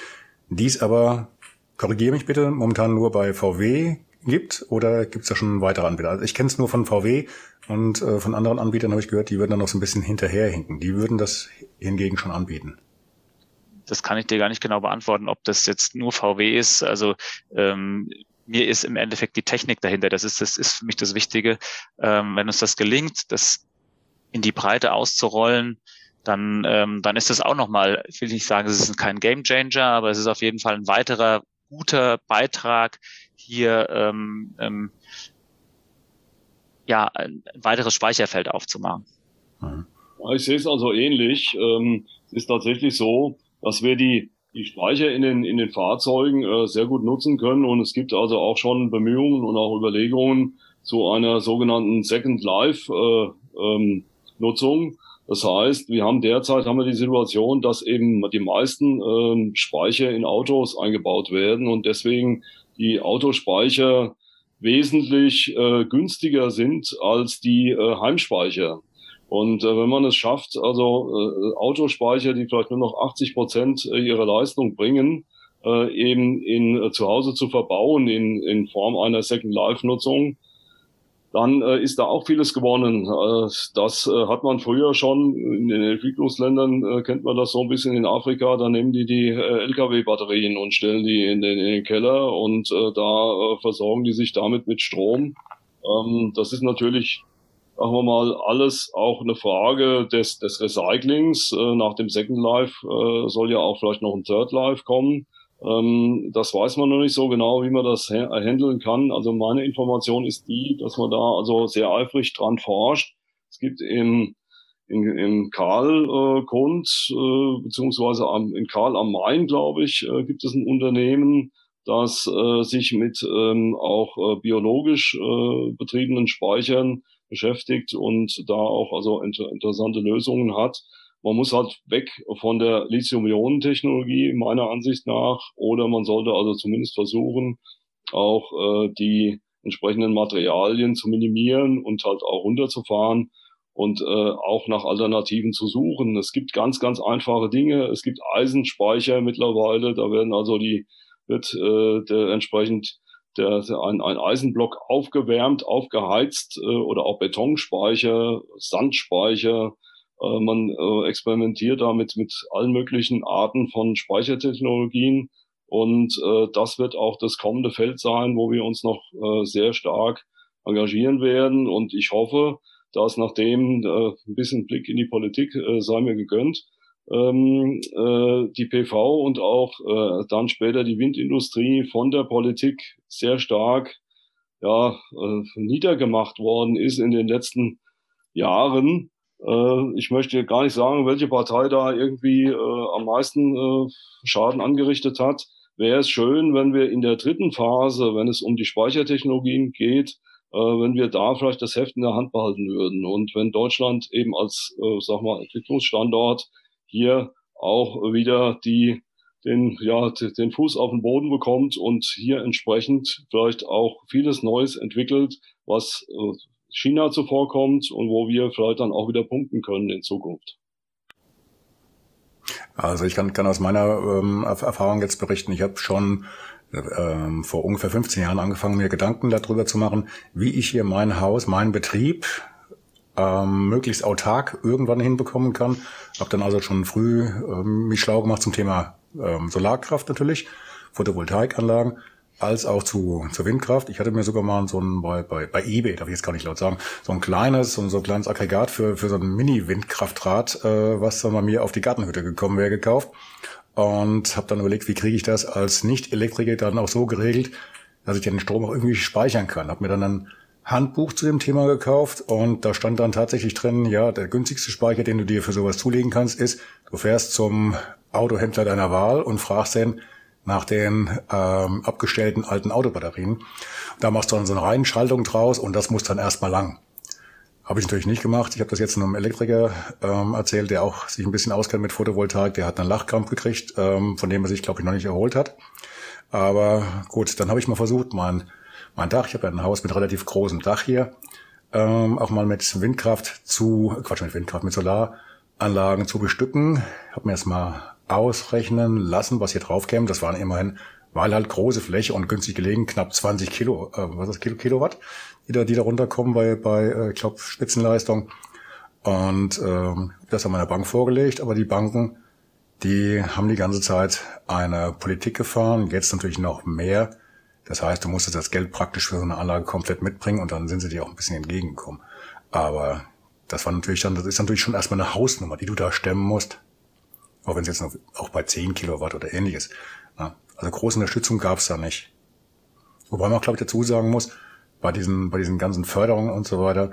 Dies aber, korrigiere mich bitte, momentan nur bei VW gibt oder gibt es da schon weitere Anbieter? Also ich kenne es nur von VW und äh, von anderen Anbietern habe ich gehört, die würden dann noch so ein bisschen hinterherhinken. Die würden das hingegen schon anbieten. Das kann ich dir gar nicht genau beantworten, ob das jetzt nur VW ist. Also ähm, mir ist im Endeffekt die Technik dahinter. Das ist, das ist für mich das Wichtige. Ähm, wenn uns das gelingt, das in die Breite auszurollen, dann, ähm, dann ist das auch nochmal, ich will nicht sagen, es ist kein Game Changer, aber es ist auf jeden Fall ein weiterer guter Beitrag, hier ähm, ähm, ja, ein weiteres Speicherfeld aufzumachen. Ich sehe es also ähnlich. Ähm, es ist tatsächlich so, dass wir die die Speicher in den, in den Fahrzeugen äh, sehr gut nutzen können. Und es gibt also auch schon Bemühungen und auch Überlegungen zu einer sogenannten Second Life äh, ähm, Nutzung. Das heißt, wir haben derzeit haben wir die Situation, dass eben die meisten ähm, Speicher in Autos eingebaut werden und deswegen die Autospeicher wesentlich äh, günstiger sind als die äh, Heimspeicher. Und äh, wenn man es schafft, also äh, Autospeicher, die vielleicht nur noch 80 Prozent äh, ihrer Leistung bringen, äh, eben in äh, zu Hause zu verbauen in, in Form einer Second Life Nutzung, dann äh, ist da auch vieles gewonnen. Äh, das äh, hat man früher schon in den Entwicklungsländern, äh, kennt man das so ein bisschen in Afrika, da nehmen die die äh, Lkw-Batterien und stellen die in den, in den Keller und äh, da äh, versorgen die sich damit mit Strom. Ähm, das ist natürlich, sagen wir mal, alles auch eine Frage des, des Recyclings. Äh, nach dem Second Life äh, soll ja auch vielleicht noch ein Third Life kommen. Ähm, das weiß man noch nicht so genau, wie man das handeln kann. Also meine Information ist die, dass man da also sehr eifrig dran forscht. Es gibt im in, in Karl äh, Kund, äh, beziehungsweise am, in Karl am Main, glaube ich, äh, gibt es ein Unternehmen, das äh, sich mit ähm, auch äh, biologisch äh, betriebenen Speichern beschäftigt und da auch also inter interessante Lösungen hat. Man muss halt weg von der Lithium-Ionen-Technologie meiner Ansicht nach oder man sollte also zumindest versuchen, auch äh, die entsprechenden Materialien zu minimieren und halt auch runterzufahren und äh, auch nach Alternativen zu suchen. Es gibt ganz, ganz einfache Dinge. Es gibt Eisenspeicher mittlerweile. Da werden also die, wird äh, der entsprechend der, ein, ein Eisenblock aufgewärmt, aufgeheizt äh, oder auch Betonspeicher, Sandspeicher, äh, man äh, experimentiert damit mit allen möglichen Arten von Speichertechnologien. Und äh, das wird auch das kommende Feld sein, wo wir uns noch äh, sehr stark engagieren werden. Und ich hoffe, dass nachdem äh, ein bisschen Blick in die Politik äh, sei mir gegönnt, ähm, äh, die PV und auch äh, dann später die Windindustrie von der Politik sehr stark ja, äh, niedergemacht worden ist in den letzten Jahren äh, ich möchte gar nicht sagen, welche Partei da irgendwie äh, am meisten äh, Schaden angerichtet hat. Wäre es schön, wenn wir in der dritten Phase, wenn es um die Speichertechnologien geht, äh, wenn wir da vielleicht das Heft in der Hand behalten würden und wenn Deutschland eben als, äh, sag mal, Entwicklungsstandort hier auch wieder die den, ja, den Fuß auf den Boden bekommt und hier entsprechend vielleicht auch vieles Neues entwickelt, was äh, China zuvorkommt und wo wir vielleicht dann auch wieder punkten können in Zukunft. Also ich kann, kann aus meiner ähm, Erfahrung jetzt berichten, ich habe schon ähm, vor ungefähr 15 Jahren angefangen, mir Gedanken darüber zu machen, wie ich hier mein Haus, meinen Betrieb ähm, möglichst autark irgendwann hinbekommen kann. Habe dann also schon früh ähm, mich schlau gemacht zum Thema ähm, Solarkraft natürlich, Photovoltaikanlagen als auch zu, zur Windkraft. Ich hatte mir sogar mal so ein, bei, bei, bei eBay, darf ich jetzt gar nicht laut sagen, so ein kleines, so ein, so ein kleines Aggregat für, für so ein Mini-Windkraftrad, äh, was dann bei mir auf die Gartenhütte gekommen wäre, gekauft. Und habe dann überlegt, wie kriege ich das als Nicht-Elektriker dann auch so geregelt, dass ich den Strom auch irgendwie speichern kann. Habe mir dann ein Handbuch zu dem Thema gekauft und da stand dann tatsächlich drin, ja, der günstigste Speicher, den du dir für sowas zulegen kannst, ist, du fährst zum Autohändler deiner Wahl und fragst den, nach den ähm, abgestellten alten Autobatterien. Da machst du dann so eine Reihenschaltung draus und das muss dann erstmal lang. Habe ich natürlich nicht gemacht. Ich habe das jetzt einem Elektriker ähm, erzählt, der auch sich ein bisschen auskennt mit Photovoltaik. Der hat einen Lachkrampf gekriegt, ähm, von dem er sich, glaube ich, noch nicht erholt hat. Aber gut, dann habe ich mal versucht, mein, mein Dach, ich habe ja ein Haus mit relativ großem Dach hier, ähm, auch mal mit Windkraft zu, Quatsch, mit Windkraft, mit Solaranlagen zu bestücken. Habe mir erstmal ausrechnen lassen, was hier drauf käme. Das waren immerhin, weil halt große Fläche und günstig gelegen, knapp 20 Kilo, äh, was ist Kilo, Kilowatt, die da, die da runterkommen bei, bei äh, ich glaube, Spitzenleistung. Und ähm, das haben meiner Bank vorgelegt, aber die Banken, die haben die ganze Zeit eine Politik gefahren, jetzt natürlich noch mehr. Das heißt, du musstest das Geld praktisch für so eine Anlage komplett mitbringen und dann sind sie dir auch ein bisschen entgegengekommen. Aber das war natürlich dann, das ist natürlich schon erstmal eine Hausnummer, die du da stemmen musst. Auch wenn es jetzt noch, auch bei 10 Kilowatt oder ähnliches. Ja, also große Unterstützung gab es da nicht. Wobei man auch, glaube ich, dazu sagen muss, bei diesen, bei diesen ganzen Förderungen und so weiter,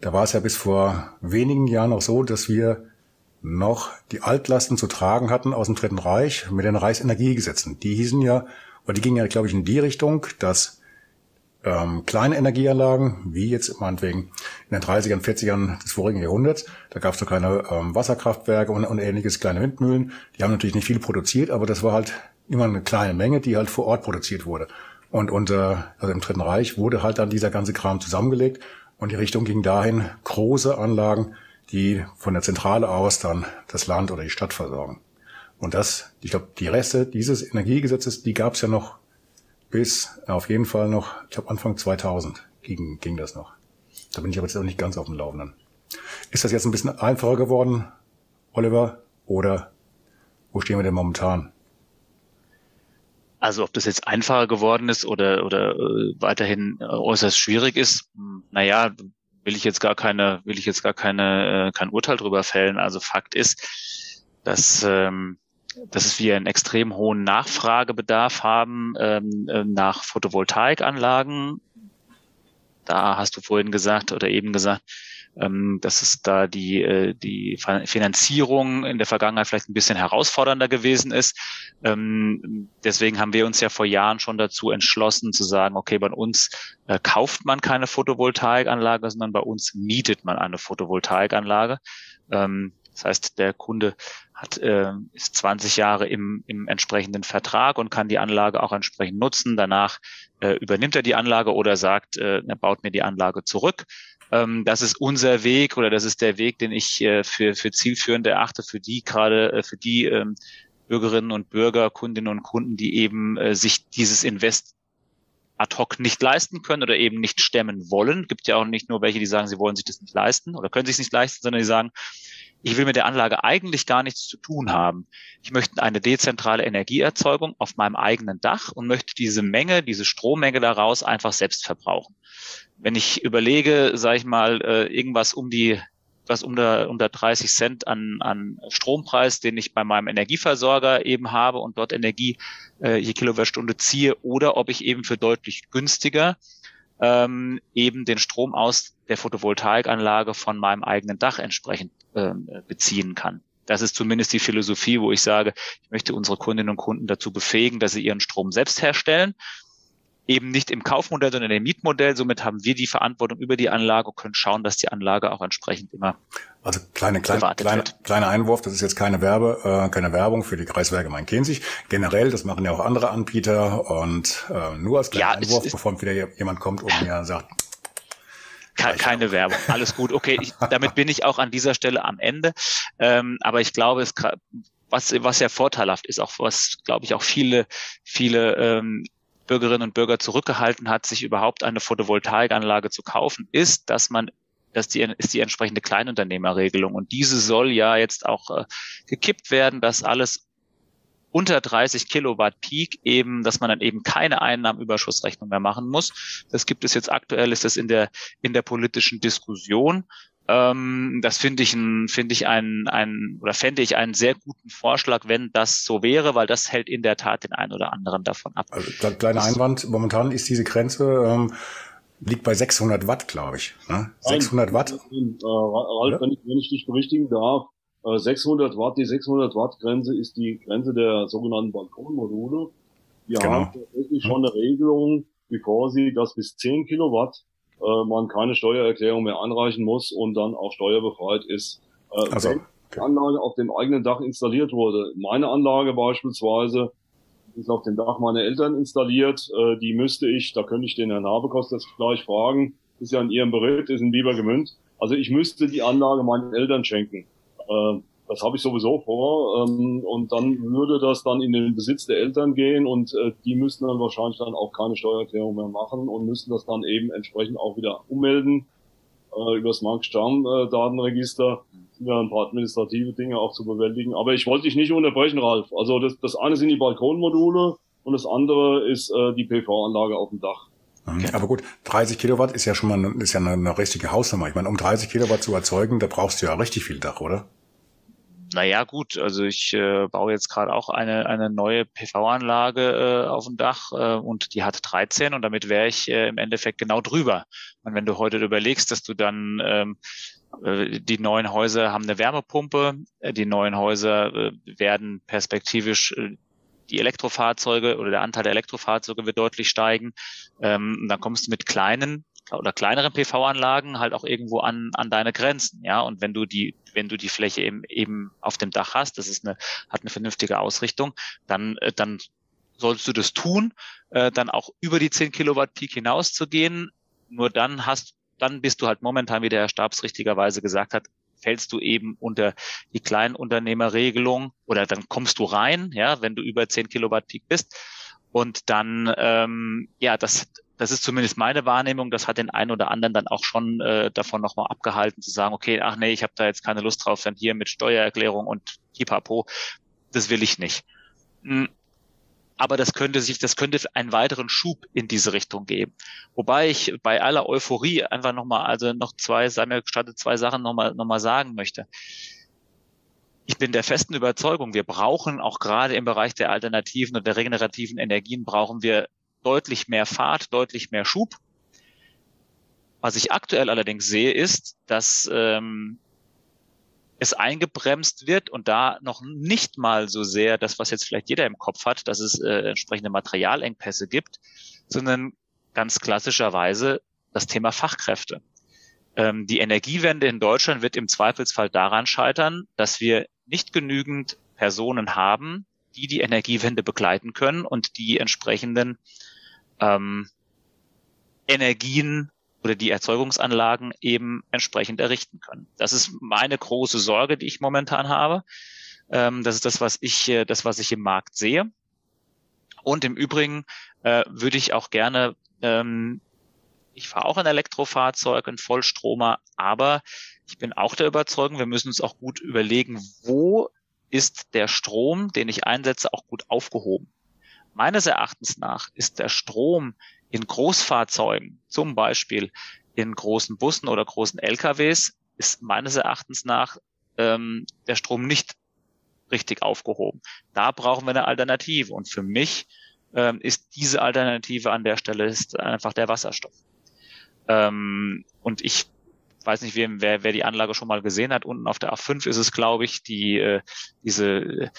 da war es ja bis vor wenigen Jahren auch so, dass wir noch die Altlasten zu tragen hatten aus dem Dritten Reich mit den Reichsenergiegesetzen. Die hießen ja, oder die gingen ja, glaube ich, in die Richtung, dass ähm, kleine Energieanlagen, wie jetzt meinetwegen in den 30ern, 40ern des vorigen Jahrhunderts, da gab es so kleine ähm, Wasserkraftwerke und, und ähnliches, kleine Windmühlen, die haben natürlich nicht viel produziert, aber das war halt immer eine kleine Menge, die halt vor Ort produziert wurde. Und unter, also im Dritten Reich wurde halt dann dieser ganze Kram zusammengelegt und die Richtung ging dahin, große Anlagen, die von der Zentrale aus dann das Land oder die Stadt versorgen. Und das, ich glaube, die Reste dieses Energiegesetzes, die gab es ja noch bis auf jeden Fall noch, ich glaube Anfang 2000 ging, ging das noch. Da bin ich aber jetzt auch nicht ganz auf dem Laufenden. Ist das jetzt ein bisschen einfacher geworden, Oliver? Oder wo stehen wir denn momentan? Also ob das jetzt einfacher geworden ist oder, oder äh, weiterhin äh, äußerst schwierig ist, hm, naja, will ich jetzt gar keine, will ich jetzt gar keine, äh, kein Urteil drüber fällen. Also Fakt ist, dass ähm, dass wir einen extrem hohen Nachfragebedarf haben ähm, äh, nach Photovoltaikanlagen. Da hast du vorhin gesagt oder eben gesagt, ähm, dass es da die, äh, die Finanzierung in der Vergangenheit vielleicht ein bisschen herausfordernder gewesen ist. Ähm, deswegen haben wir uns ja vor Jahren schon dazu entschlossen zu sagen, okay, bei uns äh, kauft man keine Photovoltaikanlage, sondern bei uns mietet man eine Photovoltaikanlage. Ähm, das heißt, der Kunde hat, äh, ist 20 Jahre im, im entsprechenden Vertrag und kann die Anlage auch entsprechend nutzen. Danach äh, übernimmt er die Anlage oder sagt, äh, er baut mir die Anlage zurück. Ähm, das ist unser Weg oder das ist der Weg, den ich äh, für, für zielführend erachte, für die gerade, äh, für die ähm, Bürgerinnen und Bürger, Kundinnen und Kunden, die eben äh, sich dieses Invest ad hoc nicht leisten können oder eben nicht stemmen wollen. Gibt ja auch nicht nur welche, die sagen, sie wollen sich das nicht leisten oder können sich nicht leisten, sondern die sagen, ich will mit der Anlage eigentlich gar nichts zu tun haben. Ich möchte eine dezentrale Energieerzeugung auf meinem eigenen Dach und möchte diese Menge, diese Strommenge daraus einfach selbst verbrauchen. Wenn ich überlege, sage ich mal, äh, irgendwas um die was unter, unter 30 Cent an, an Strompreis, den ich bei meinem Energieversorger eben habe und dort Energie äh, je Kilowattstunde ziehe, oder ob ich eben für deutlich günstiger ähm, eben den Strom aus der Photovoltaikanlage von meinem eigenen Dach entsprechend ähm, beziehen kann. Das ist zumindest die Philosophie, wo ich sage, ich möchte unsere Kundinnen und Kunden dazu befähigen, dass sie ihren Strom selbst herstellen eben nicht im Kaufmodell, sondern im Mietmodell. Somit haben wir die Verantwortung über die Anlage und können schauen, dass die Anlage auch entsprechend immer also kleine, kleine, kleine, kleiner Einwurf, das ist jetzt keine Werbe, äh, keine Werbung für die Kreiswerke Main-Kinzig. Generell, das machen ja auch andere Anbieter und äh, nur als kleiner ja, Einwurf, bevor wieder jemand kommt und mir sagt, keine Werbung. Alles gut. Okay, ich, <laughs> damit bin ich auch an dieser Stelle am Ende. Ähm, aber ich glaube, es was, was ja vorteilhaft ist, auch was, glaube ich, auch viele, viele ähm, Bürgerinnen und Bürger zurückgehalten hat, sich überhaupt eine Photovoltaikanlage zu kaufen, ist, dass man das die, ist die entsprechende Kleinunternehmerregelung. Und diese soll ja jetzt auch äh, gekippt werden, dass alles unter 30 Kilowatt Peak eben, dass man dann eben keine Einnahmenüberschussrechnung mehr machen muss. Das gibt es jetzt aktuell, ist das in der, in der politischen Diskussion. Ähm, das finde ich ein, finde ich einen, einen, oder fände ich einen sehr guten Vorschlag, wenn das so wäre, weil das hält in der Tat den einen oder anderen davon ab. Also, kleiner Einwand, momentan ist diese Grenze, ähm, liegt bei 600 Watt, glaube ich. Ne? 600 Watt? Äh, Ralf, ja? wenn, ich, wenn ich dich berichtigen darf, äh, 600 Watt, die 600 Watt Grenze ist die Grenze der sogenannten Balkonmodule. Wir genau. haben tatsächlich schon eine Regelung, die vorsieht, dass bis 10 Kilowatt äh, man keine Steuererklärung mehr anreichen muss und dann auch steuerbefreit ist. Äh, also, wenn die Anlage auf dem eigenen Dach installiert wurde. Meine Anlage beispielsweise ist auf dem Dach meiner Eltern installiert. Äh, die müsste ich, da könnte ich den Herrn Habekost das gleich fragen, ist ja in Ihrem Bericht, ist in Biber gemünzt. Also ich müsste die Anlage meinen Eltern schenken. Äh, das habe ich sowieso vor. Ähm, und dann würde das dann in den Besitz der Eltern gehen und äh, die müssten dann wahrscheinlich dann auch keine Steuererklärung mehr machen und müssten das dann eben entsprechend auch wieder ummelden äh, über das Marktstamm-Datenregister. sind ja ein paar administrative Dinge auch zu bewältigen. Aber ich wollte dich nicht unterbrechen, Ralf. Also das, das eine sind die Balkonmodule und das andere ist äh, die PV-Anlage auf dem Dach. Mhm. Aber gut, 30 Kilowatt ist ja schon mal ist ja eine, eine richtige Hausnummer. Ich meine, um 30 Kilowatt zu erzeugen, da brauchst du ja richtig viel Dach, oder? Naja, gut, also ich äh, baue jetzt gerade auch eine, eine neue PV-Anlage äh, auf dem Dach äh, und die hat 13 und damit wäre ich äh, im Endeffekt genau drüber. Und wenn du heute überlegst, dass du dann ähm, Äh, die neuen Häuser haben eine Wärmepumpe. Äh, die neuen Häuser äh, werden perspektivisch die Elektrofahrzeuge oder der Anteil der Elektrofahrzeuge wird deutlich steigen. Ähm, dann kommst du mit kleinen oder kleineren PV-Anlagen halt auch irgendwo an, an deine Grenzen, ja. Und wenn du die, wenn du die Fläche eben, eben auf dem Dach hast, das ist eine, hat eine vernünftige Ausrichtung, dann, dann sollst du das tun, äh, dann auch über die 10 Kilowatt Peak hinauszugehen. Nur dann hast, dann bist du halt momentan, wie der Herr Stabs richtigerweise gesagt hat, fällst du eben unter die Kleinunternehmerregelung oder dann kommst du rein, ja, wenn du über 10 Kilowatt Peak bist. Und dann, ähm, ja, das, das ist zumindest meine Wahrnehmung, das hat den einen oder anderen dann auch schon äh, davon nochmal abgehalten, zu sagen, okay, ach nee, ich habe da jetzt keine Lust drauf, dann hier mit Steuererklärung und Kipapo, das will ich nicht. Hm, aber das könnte sich, das könnte einen weiteren Schub in diese Richtung geben. Wobei ich bei aller Euphorie einfach nochmal, also noch zwei, sei mir gestattet, zwei Sachen nochmal, nochmal sagen möchte. Ich bin der festen Überzeugung, wir brauchen auch gerade im Bereich der alternativen und der regenerativen Energien brauchen wir deutlich mehr Fahrt, deutlich mehr Schub. Was ich aktuell allerdings sehe, ist, dass ähm, es eingebremst wird und da noch nicht mal so sehr das, was jetzt vielleicht jeder im Kopf hat, dass es äh, entsprechende Materialengpässe gibt, sondern ganz klassischerweise das Thema Fachkräfte. Ähm, die Energiewende in Deutschland wird im Zweifelsfall daran scheitern, dass wir nicht genügend Personen haben, die die Energiewende begleiten können und die entsprechenden ähm, Energien oder die Erzeugungsanlagen eben entsprechend errichten können. Das ist meine große Sorge, die ich momentan habe. Ähm, das ist das, was ich, äh, das, was ich im Markt sehe. Und im Übrigen äh, würde ich auch gerne, ähm, ich fahre auch ein Elektrofahrzeug, ein Vollstromer, aber ich bin auch der Überzeugung, wir müssen uns auch gut überlegen, wo ist der Strom, den ich einsetze, auch gut aufgehoben. Meines Erachtens nach ist der Strom, in Großfahrzeugen, zum Beispiel in großen Bussen oder großen LKWs, ist meines Erachtens nach ähm, der Strom nicht richtig aufgehoben. Da brauchen wir eine Alternative. Und für mich ähm, ist diese Alternative an der Stelle ist einfach der Wasserstoff. Ähm, und ich weiß nicht, wer, wer, wer die Anlage schon mal gesehen hat. Unten auf der A5 ist es, glaube ich, die äh, diese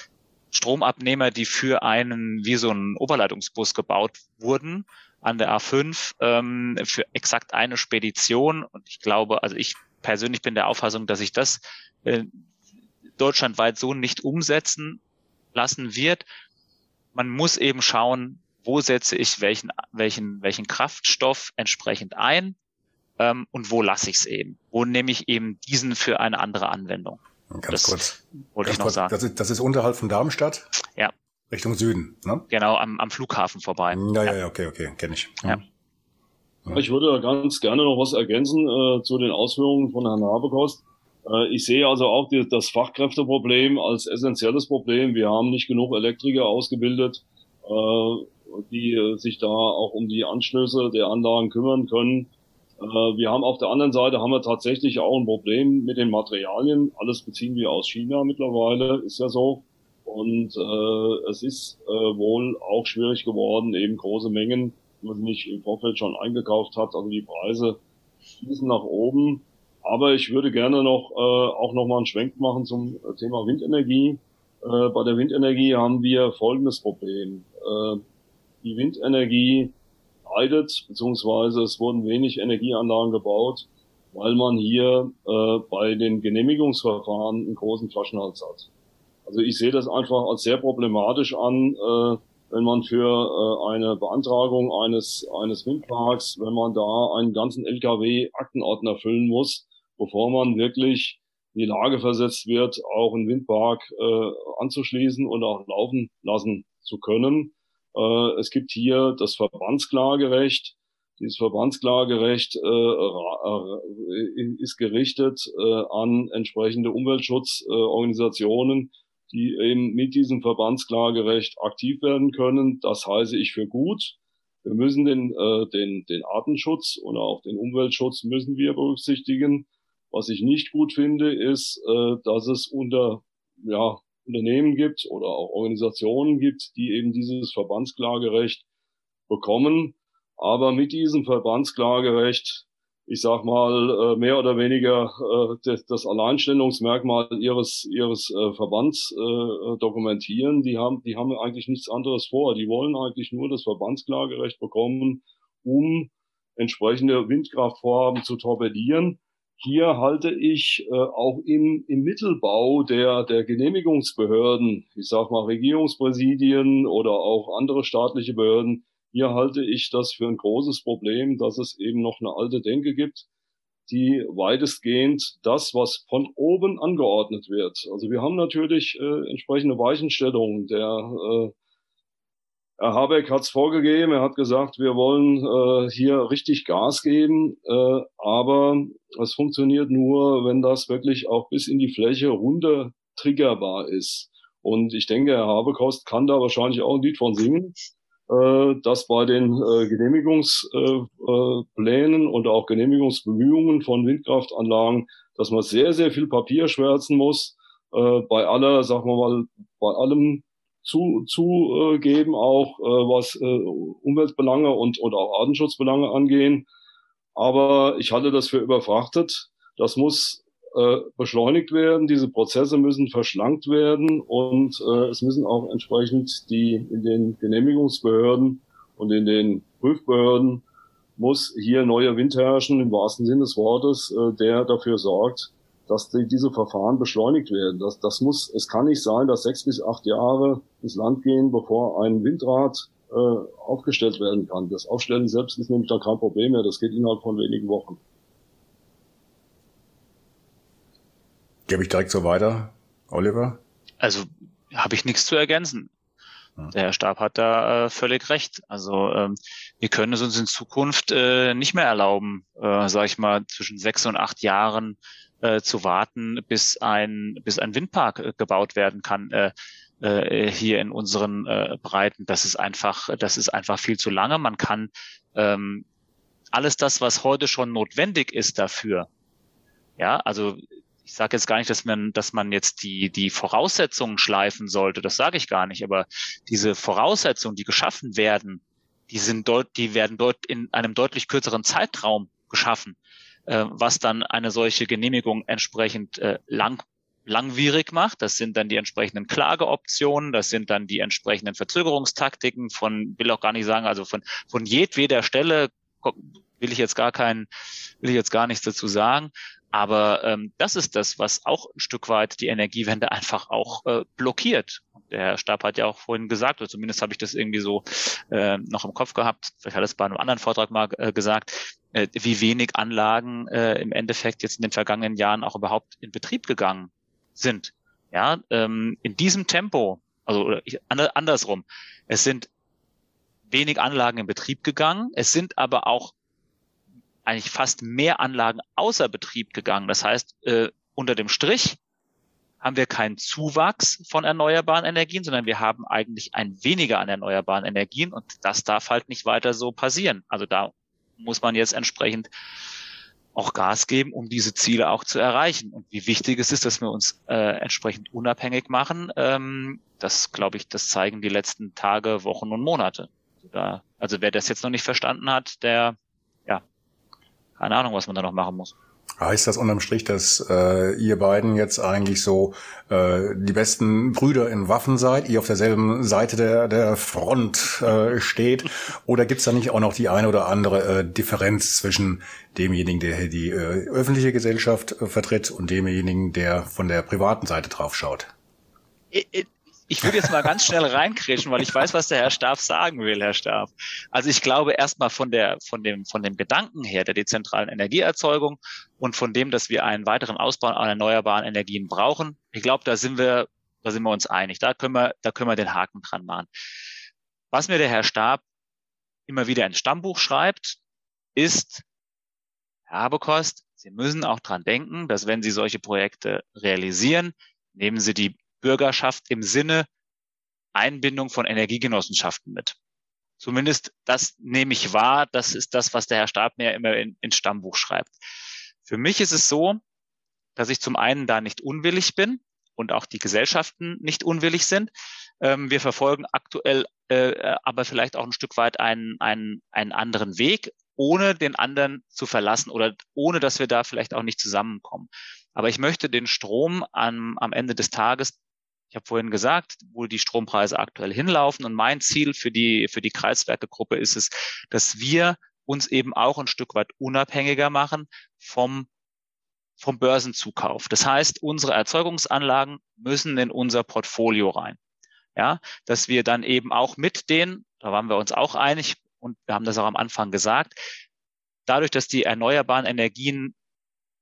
Stromabnehmer, die für einen wie so einen Oberleitungsbus gebaut wurden an der A5 ähm, für exakt eine Spedition. Und ich glaube, also ich persönlich bin der Auffassung, dass sich das äh, deutschlandweit so nicht umsetzen lassen wird. Man muss eben schauen, wo setze ich welchen, welchen, welchen Kraftstoff entsprechend ein ähm, und wo lasse ich es eben. Wo nehme ich eben diesen für eine andere Anwendung. Ganz das kurz. Wollte Ganz ich noch kurz. sagen. Das ist, das ist unterhalb von Darmstadt? Ja. Richtung Süden, ne? Genau, am, am Flughafen vorbei. Ja, ja, ja, okay, okay, kenne ich. Ja. ja. Ich würde ganz gerne noch was ergänzen äh, zu den Ausführungen von Herrn Habekost. Äh, ich sehe also auch die, das Fachkräfteproblem als essentielles Problem. Wir haben nicht genug Elektriker ausgebildet, äh, die äh, sich da auch um die Anschlüsse der Anlagen kümmern können. Äh, wir haben auf der anderen Seite haben wir tatsächlich auch ein Problem mit den Materialien. Alles beziehen wir aus China mittlerweile, ist ja so. Und äh, es ist äh, wohl auch schwierig geworden, eben große Mengen, die man nicht im Vorfeld schon eingekauft hat. Also die Preise schießen nach oben. Aber ich würde gerne noch äh, auch noch mal einen Schwenk machen zum Thema Windenergie. Äh, bei der Windenergie haben wir folgendes Problem. Äh, die Windenergie leidet, beziehungsweise es wurden wenig Energieanlagen gebaut, weil man hier äh, bei den Genehmigungsverfahren einen großen Flaschenhals hat. Also ich sehe das einfach als sehr problematisch an, äh, wenn man für äh, eine Beantragung eines, eines Windparks, wenn man da einen ganzen LKW-Aktenordner füllen muss, bevor man wirklich in die Lage versetzt wird, auch einen Windpark äh, anzuschließen und auch laufen lassen zu können. Äh, es gibt hier das Verbandsklagerecht. Dieses Verbandsklagerecht äh, äh, ist gerichtet äh, an entsprechende Umweltschutzorganisationen, die eben mit diesem Verbandsklagerecht aktiv werden können. Das heiße ich für gut. Wir müssen den, äh, den, den Artenschutz und auch den Umweltschutz müssen wir berücksichtigen. Was ich nicht gut finde, ist, äh, dass es unter ja, Unternehmen gibt oder auch Organisationen gibt, die eben dieses Verbandsklagerecht bekommen. Aber mit diesem Verbandsklagerecht ich sag mal, äh, mehr oder weniger äh, das Alleinstellungsmerkmal ihres, ihres äh, Verbands dokumentieren. Die haben, die haben eigentlich nichts anderes vor. Die wollen eigentlich nur das Verbandsklagerecht bekommen, um entsprechende Windkraftvorhaben zu torpedieren. Hier halte ich äh, auch im, im Mittelbau der, der Genehmigungsbehörden, ich sag mal Regierungspräsidien oder auch andere staatliche Behörden, hier halte ich das für ein großes Problem, dass es eben noch eine alte Denke gibt, die weitestgehend das, was von oben angeordnet wird. Also wir haben natürlich äh, entsprechende Weichenstellungen. Der äh, Herr Habeck hat es vorgegeben, er hat gesagt, wir wollen äh, hier richtig Gas geben, äh, aber es funktioniert nur, wenn das wirklich auch bis in die Fläche runter triggerbar ist. Und ich denke, Herr Habekost kann da wahrscheinlich auch ein Lied von singen äh, dass bei den äh, Genehmigungsplänen äh, und auch Genehmigungsbemühungen von Windkraftanlagen, dass man sehr, sehr viel Papier schwärzen muss, bei aller, sagen wir mal, bei allem zu, zugeben, auch was Umweltbelange und, und auch Artenschutzbelange angehen. Aber ich halte das für überfrachtet. Das muss äh, beschleunigt werden, diese Prozesse müssen verschlankt werden und äh, es müssen auch entsprechend die in den Genehmigungsbehörden und in den Prüfbehörden muss hier neuer Wind herrschen, im wahrsten Sinne des Wortes, äh, der dafür sorgt, dass die, diese Verfahren beschleunigt werden. Das, das muss, es kann nicht sein, dass sechs bis acht Jahre ins Land gehen, bevor ein Windrad äh, aufgestellt werden kann. Das Aufstellen selbst ist nämlich da kein Problem mehr. Das geht innerhalb von wenigen Wochen. Gebe ich direkt so weiter, Oliver? Also habe ich nichts zu ergänzen. Hm. Der Herr Stab hat da äh, völlig recht. Also ähm, wir können es uns in Zukunft äh, nicht mehr erlauben, äh, sage ich mal, zwischen sechs und acht Jahren äh, zu warten, bis ein bis ein Windpark äh, gebaut werden kann. Äh, äh, hier in unseren äh, Breiten. Das ist einfach, das ist einfach viel zu lange. Man kann ähm, alles das, was heute schon notwendig ist dafür, ja, also ich sage jetzt gar nicht, dass man, dass man jetzt die, die Voraussetzungen schleifen sollte, das sage ich gar nicht, aber diese Voraussetzungen, die geschaffen werden, die sind dort, die werden dort in einem deutlich kürzeren Zeitraum geschaffen, äh, was dann eine solche Genehmigung entsprechend äh, lang langwierig macht. Das sind dann die entsprechenden Klageoptionen, das sind dann die entsprechenden Verzögerungstaktiken von, will auch gar nicht sagen, also von, von jedweder Stelle will ich jetzt gar keinen, will ich jetzt gar nichts dazu sagen. Aber ähm, das ist das, was auch ein Stück weit die Energiewende <laughs> einfach auch äh, blockiert. Der Herr Stab hat ja auch vorhin gesagt, oder zumindest habe ich das irgendwie so äh, noch im Kopf gehabt, vielleicht hat er es bei einem anderen Vortrag mal äh, gesagt, äh, wie wenig Anlagen äh, im Endeffekt jetzt in den vergangenen Jahren auch überhaupt in Betrieb gegangen sind. Ja, ähm, in diesem Tempo, also ich, andersrum, es sind wenig Anlagen in Betrieb gegangen, es sind aber auch eigentlich fast mehr Anlagen außer Betrieb gegangen. Das heißt, äh, unter dem Strich haben wir keinen Zuwachs von erneuerbaren Energien, sondern wir haben eigentlich ein weniger an erneuerbaren Energien und das darf halt nicht weiter so passieren. Also da muss man jetzt entsprechend auch Gas geben, um diese Ziele auch zu erreichen. Und wie wichtig es ist, dass wir uns äh, entsprechend unabhängig machen, ähm, das glaube ich, das zeigen die letzten Tage, Wochen und Monate. Also, da, also wer das jetzt noch nicht verstanden hat, der keine Ahnung, was man da noch machen muss. Heißt das unterm Strich, dass äh, ihr beiden jetzt eigentlich so äh, die besten Brüder in Waffen seid, ihr auf derselben Seite der, der Front äh, steht? Oder gibt's da nicht auch noch die eine oder andere äh, Differenz zwischen demjenigen, der die äh, öffentliche Gesellschaft äh, vertritt und demjenigen, der von der privaten Seite drauf schaut? Ich würde jetzt mal ganz schnell reinkrätschen, weil ich weiß, was der Herr Staff sagen will, Herr Staff. Also ich glaube erstmal von der, von dem, von dem Gedanken her der dezentralen Energieerzeugung und von dem, dass wir einen weiteren Ausbau an erneuerbaren Energien brauchen. Ich glaube, da sind wir, da sind wir uns einig. Da können wir, da können wir den Haken dran machen. Was mir der Herr Stab immer wieder ins Stammbuch schreibt, ist, Herr Habekost, Sie müssen auch dran denken, dass wenn Sie solche Projekte realisieren, nehmen Sie die Bürgerschaft im Sinne Einbindung von Energiegenossenschaften mit. Zumindest das nehme ich wahr. Das ist das, was der Herr Stab mir immer in, ins Stammbuch schreibt. Für mich ist es so, dass ich zum einen da nicht unwillig bin und auch die Gesellschaften nicht unwillig sind. Ähm, wir verfolgen aktuell äh, aber vielleicht auch ein Stück weit einen, einen, einen anderen Weg. ohne den anderen zu verlassen oder ohne dass wir da vielleicht auch nicht zusammenkommen. Aber ich möchte den Strom am, am Ende des Tages, ich habe vorhin gesagt, wo die Strompreise aktuell hinlaufen und mein Ziel für die, für die Kreiswerke-Gruppe ist es, dass wir uns eben auch ein Stück weit unabhängiger machen vom vom Börsenzukauf. Das heißt, unsere Erzeugungsanlagen müssen in unser Portfolio rein. Ja, dass wir dann eben auch mit den, da waren wir uns auch einig und wir haben das auch am Anfang gesagt, dadurch, dass die erneuerbaren Energien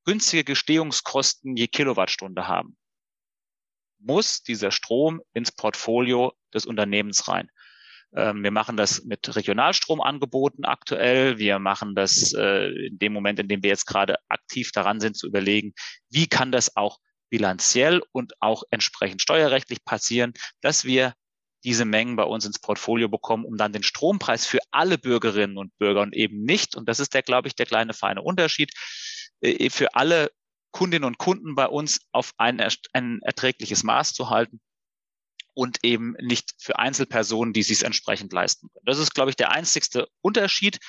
günstige Gestehungskosten je Kilowattstunde haben, muss dieser Strom ins Portfolio des Unternehmens rein. Ähm, wir machen das mit Regionalstromangeboten aktuell. Wir machen das äh, in dem Moment, in dem wir jetzt gerade aktiv daran sind zu überlegen, wie kann das auch bilanziell und auch entsprechend steuerrechtlich passieren, dass wir diese Mengen bei uns ins Portfolio bekommen, um dann den Strompreis für alle Bürgerinnen und Bürger und eben nicht, und das ist der, glaube ich, der kleine feine Unterschied, äh, für alle Kundinnen und Kunden bei uns auf ein, ein erträgliches Maß zu halten und eben nicht für Einzelpersonen, die sich entsprechend leisten können. Das ist, glaube ich, der einzigste Unterschied.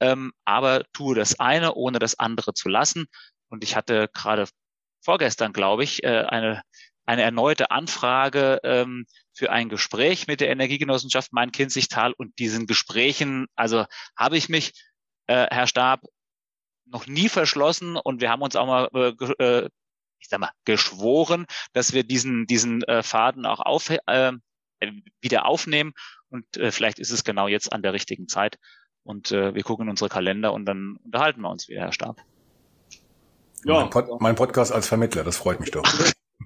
Ähm, aber tue das eine, ohne das andere zu lassen. Und ich hatte gerade vorgestern, glaube ich, äh, eine, eine erneute Anfrage ähm, für ein Gespräch mit der Energiegenossenschaft Main-Kinzigtal. Und diesen Gesprächen, also habe ich mich, äh, Herr Stab, noch nie verschlossen und wir haben uns auch mal äh, äh ich sag mal, geschworen, dass wir diesen, diesen äh, Faden auch auf, äh, wieder aufnehmen. Und äh, vielleicht ist es genau jetzt an der richtigen Zeit. Und äh, wir gucken in unsere Kalender und dann unterhalten wir uns wieder, Herr Stab. Ja. Mein, Pod mein Podcast als Vermittler, das freut mich doch. <laughs>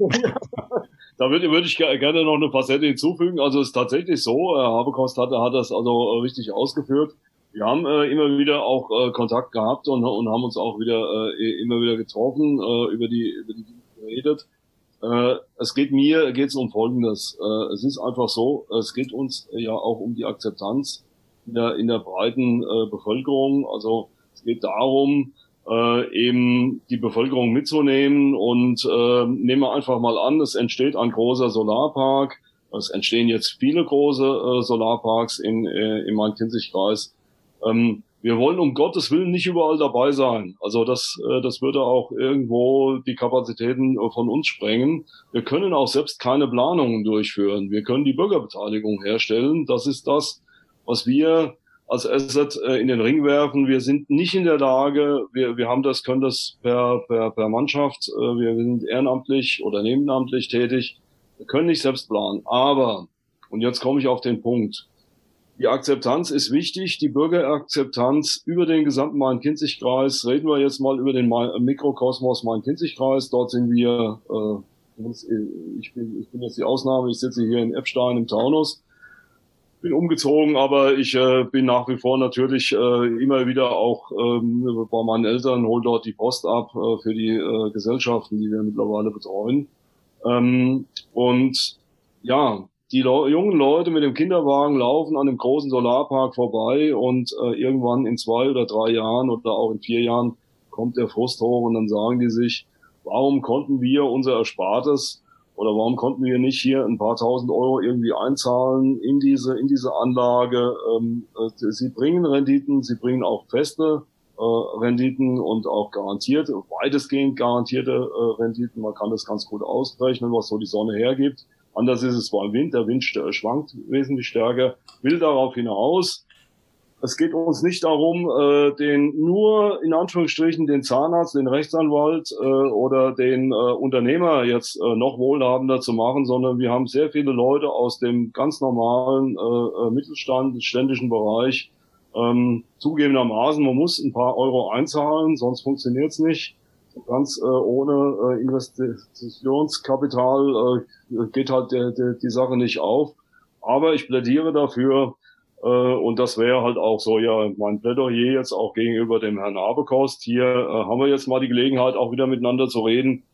da würde, würde ich gerne noch eine Facette hinzufügen. Also es ist tatsächlich so, Herr Habekost hat, hat das also äh, richtig ausgeführt wir haben äh, immer wieder auch äh, Kontakt gehabt und, und haben uns auch wieder äh, immer wieder getroffen, äh, über die über die geredet. Äh, es geht mir geht's um Folgendes. Äh, es ist einfach so, es geht uns ja auch um die Akzeptanz in der, in der breiten äh, Bevölkerung. Also es geht darum, äh, eben die Bevölkerung mitzunehmen und äh, nehmen wir einfach mal an, es entsteht ein großer Solarpark. Es entstehen jetzt viele große äh, Solarparks in, äh, im Main-Kinzig-Kreis. Ähm, wir wollen um Gottes Willen nicht überall dabei sein. Also das, äh, das würde auch irgendwo die Kapazitäten äh, von uns sprengen. Wir können auch selbst keine Planungen durchführen. Wir können die Bürgerbeteiligung herstellen. Das ist das, was wir als Asset äh, in den Ring werfen. Wir sind nicht in der Lage, wir, wir haben das, können das per, per, per Mannschaft, wir sind ehrenamtlich oder nebenamtlich tätig. Wir können nicht selbst planen. Aber, und jetzt komme ich auf den Punkt, die Akzeptanz ist wichtig, die Bürgerakzeptanz über den gesamten Main-Kinzig-Kreis. Reden wir jetzt mal über den Mikrokosmos Main-Kinzig-Kreis. Dort sind wir, äh, ich, bin, ich bin jetzt die Ausnahme, ich sitze hier in Eppstein im Taunus. Bin umgezogen, aber ich äh, bin nach wie vor natürlich äh, immer wieder auch ähm, bei meinen Eltern, hol dort die Post ab äh, für die äh, Gesellschaften, die wir mittlerweile betreuen. Ähm, und ja, die Le jungen Leute mit dem Kinderwagen laufen an dem großen Solarpark vorbei und äh, irgendwann in zwei oder drei Jahren oder auch in vier Jahren kommt der Frust hoch und dann sagen die sich, warum konnten wir unser Erspartes oder warum konnten wir nicht hier ein paar tausend Euro irgendwie einzahlen in diese, in diese Anlage? Ähm, äh, sie bringen Renditen, sie bringen auch feste äh, Renditen und auch garantierte, weitestgehend garantierte äh, Renditen. Man kann das ganz gut ausrechnen, was so die Sonne hergibt. Anders ist es beim Wind. Der Wind schwankt wesentlich stärker. Will darauf hinaus. Es geht uns nicht darum, äh, den nur in Anführungsstrichen den Zahnarzt, den Rechtsanwalt äh, oder den äh, Unternehmer jetzt äh, noch wohlhabender zu machen, sondern wir haben sehr viele Leute aus dem ganz normalen äh, äh Mittelstand, ständischen Bereich. Ähm, zugegebenermaßen, man muss ein paar Euro einzahlen, sonst funktioniert's nicht ganz äh, ohne äh, Investitionskapital äh, geht halt der, der, die Sache nicht auf. Aber ich plädiere dafür, äh, und das wäre halt auch so ja mein Plädoyer jetzt auch gegenüber dem Herrn Abekost. Hier äh, haben wir jetzt mal die Gelegenheit, auch wieder miteinander zu reden.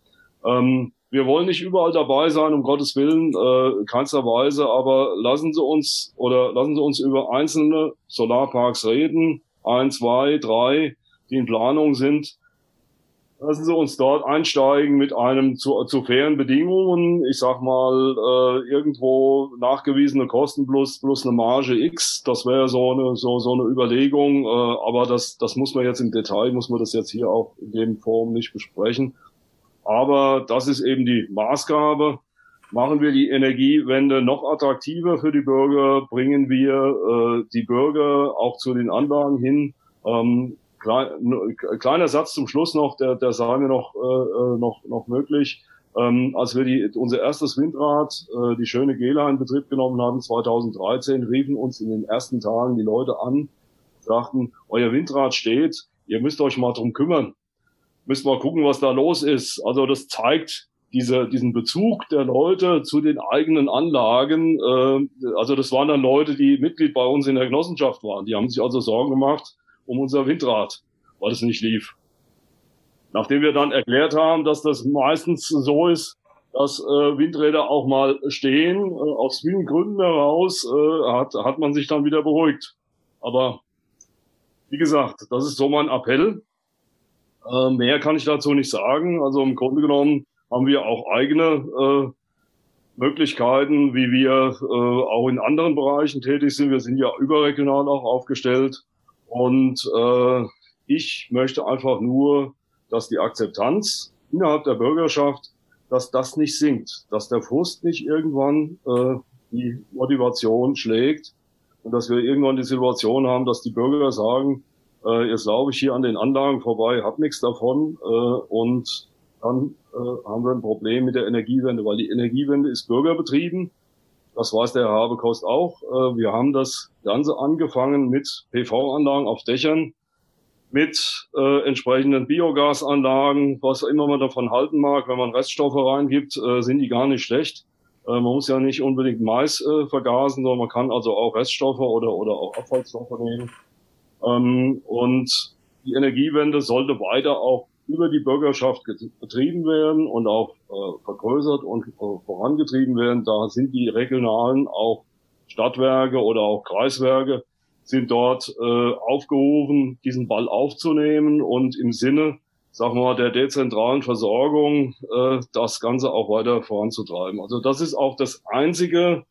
Ähm, wir wollen nicht überall dabei sein, um Gottes Willen, äh, keinster Weise, aber lassen Sie uns oder lassen Sie uns über einzelne Solarparks reden, ein, zwei, drei, die in Planung sind lassen Sie uns dort einsteigen mit einem zu, zu fairen Bedingungen. Ich sag mal, äh, irgendwo nachgewiesene Kosten plus, plus eine Marge X. Das wäre so eine, so, so eine Überlegung. Äh, aber das, das muss man jetzt im Detail, muss man das jetzt hier auch in dem Form nicht besprechen. Aber das ist eben die Maßgabe. Machen wir die Energiewende noch attraktiver für die Bürger? Bringen wir äh, die Bürger auch zu den Anlagen hin? Ähm, Klein, kleiner Satz zum Schluss noch, der, der sei mir noch, äh, äh, noch, noch möglich. Ähm, als wir die, unser erstes Windrad, äh, die schöne Gela in Betrieb genommen haben, 2013, riefen uns in den ersten Tagen die Leute an, sagten, euer Windrad steht, ihr müsst euch mal drum kümmern. Müsst mal gucken, was da los ist. Also das zeigt diese, diesen Bezug der Leute zu den eigenen Anlagen. Äh, also das waren dann Leute, die Mitglied bei uns in der Genossenschaft waren. Die haben sich also Sorgen gemacht, um unser Windrad, weil es nicht lief. Nachdem wir dann erklärt haben, dass das meistens so ist, dass äh, Windräder auch mal stehen, äh, aus vielen Gründen heraus, äh, hat, hat man sich dann wieder beruhigt. Aber wie gesagt, das ist so mein Appell. Äh, mehr kann ich dazu nicht sagen. Also im Grunde genommen haben wir auch eigene äh, Möglichkeiten, wie wir äh, auch in anderen Bereichen tätig sind. Wir sind ja überregional auch aufgestellt. Und äh, ich möchte einfach nur, dass die Akzeptanz innerhalb der Bürgerschaft, dass das nicht sinkt, dass der Frust nicht irgendwann äh, die Motivation schlägt und dass wir irgendwann die Situation haben, dass die Bürger sagen, äh, jetzt laufe ich hier an den Anlagen vorbei, hab nichts davon äh, und dann äh, haben wir ein Problem mit der Energiewende, weil die Energiewende ist bürgerbetrieben das weiß der Herr Habekost auch. Äh, wir haben das Ganze angefangen mit PV-Anlagen auf Dächern, mit äh, entsprechenden Biogasanlagen, was immer man davon halten mag. Wenn man Reststoffe reingibt, äh, sind die gar nicht schlecht. Äh, man muss ja nicht unbedingt Mais äh, vergasen, sondern man kann also auch Reststoffe oder, oder auch Abfallstoffe nehmen. Ähm, und die Energiewende sollte weiter auch über die Bürgerschaft betrieben werden und auch äh, vergrößert und äh, vorangetrieben werden. Da sind die regionalen auch Stadtwerke oder auch Kreiswerke sind dort äh, aufgerufen, diesen Ball aufzunehmen und im Sinne, sagen wir mal, der dezentralen Versorgung äh, das Ganze auch weiter voranzutreiben. Also das ist auch das Einzige.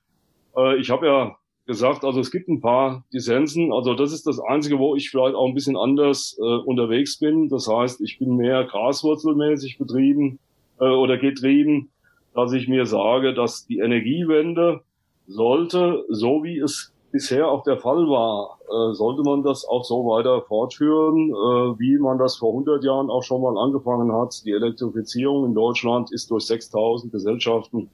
Äh, ich habe ja gesagt, also es gibt ein paar Dissensen. Also das ist das Einzige, wo ich vielleicht auch ein bisschen anders äh, unterwegs bin. Das heißt, ich bin mehr graswurzelmäßig betrieben äh, oder getrieben, dass ich mir sage, dass die Energiewende sollte, so wie es bisher auch der Fall war, äh, sollte man das auch so weiter fortführen, äh, wie man das vor 100 Jahren auch schon mal angefangen hat. Die Elektrifizierung in Deutschland ist durch 6000 Gesellschaften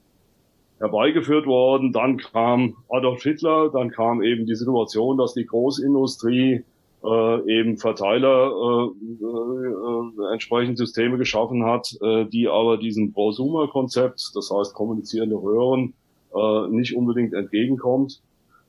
herbeigeführt worden. Dann kam Adolf Hitler, dann kam eben die Situation, dass die Großindustrie äh, eben Verteiler äh, äh, entsprechend Systeme geschaffen hat, äh, die aber diesem Prosumer-Konzept, das heißt kommunizierende Röhren, äh, nicht unbedingt entgegenkommt.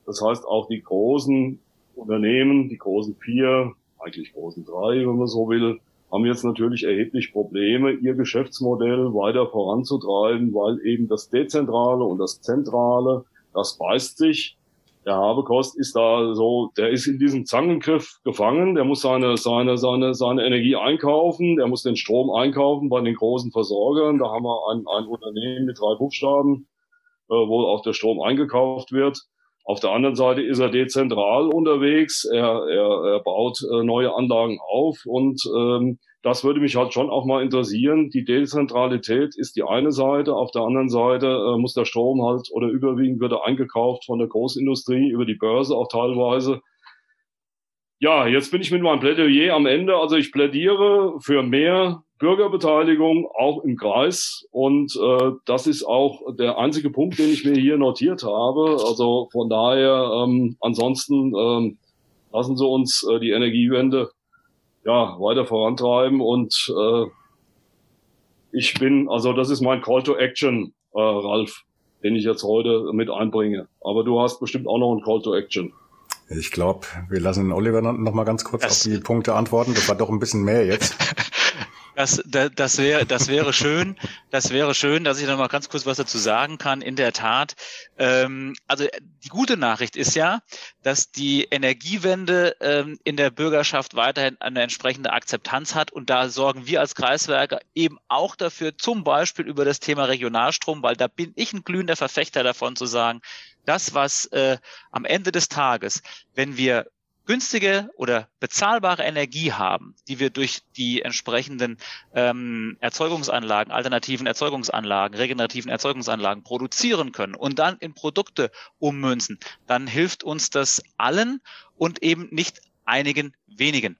Das heißt auch die großen Unternehmen, die großen vier, eigentlich großen drei, wenn man so will, haben jetzt natürlich erheblich Probleme, ihr Geschäftsmodell weiter voranzutreiben, weil eben das Dezentrale und das Zentrale, das beißt sich. Der Habekost ist da so, der ist in diesem Zangengriff gefangen, der muss seine, seine, seine, seine Energie einkaufen, der muss den Strom einkaufen bei den großen Versorgern. Da haben wir ein, ein Unternehmen mit drei Buchstaben, äh, wo auch der Strom eingekauft wird. Auf der anderen Seite ist er dezentral unterwegs, er, er, er baut äh, neue Anlagen auf und ähm, das würde mich halt schon auch mal interessieren. Die Dezentralität ist die eine Seite, auf der anderen Seite äh, muss der Strom halt oder überwiegend wird er eingekauft von der Großindustrie über die Börse auch teilweise. Ja, jetzt bin ich mit meinem Plädoyer am Ende. Also ich plädiere für mehr Bürgerbeteiligung auch im Kreis. Und äh, das ist auch der einzige Punkt, den ich mir hier notiert habe. Also von daher, ähm, ansonsten ähm, lassen Sie uns äh, die Energiewende ja weiter vorantreiben. Und äh, ich bin, also das ist mein Call to Action, äh, Ralf, den ich jetzt heute mit einbringe. Aber du hast bestimmt auch noch einen Call to Action. Ich glaube, wir lassen Oliver noch mal ganz kurz das auf die Punkte antworten. Das war doch ein bisschen mehr jetzt. <laughs> Das, das, das, wäre, das wäre schön. Das wäre schön, dass ich noch mal ganz kurz was dazu sagen kann. In der Tat. Ähm, also die gute Nachricht ist ja, dass die Energiewende ähm, in der Bürgerschaft weiterhin eine entsprechende Akzeptanz hat. Und da sorgen wir als Kreiswerker eben auch dafür, zum Beispiel über das Thema Regionalstrom, weil da bin ich ein glühender Verfechter davon zu sagen, das, was äh, am Ende des Tages, wenn wir günstige oder bezahlbare Energie haben, die wir durch die entsprechenden ähm, Erzeugungsanlagen, alternativen Erzeugungsanlagen, regenerativen Erzeugungsanlagen produzieren können und dann in Produkte ummünzen, dann hilft uns das allen und eben nicht einigen wenigen.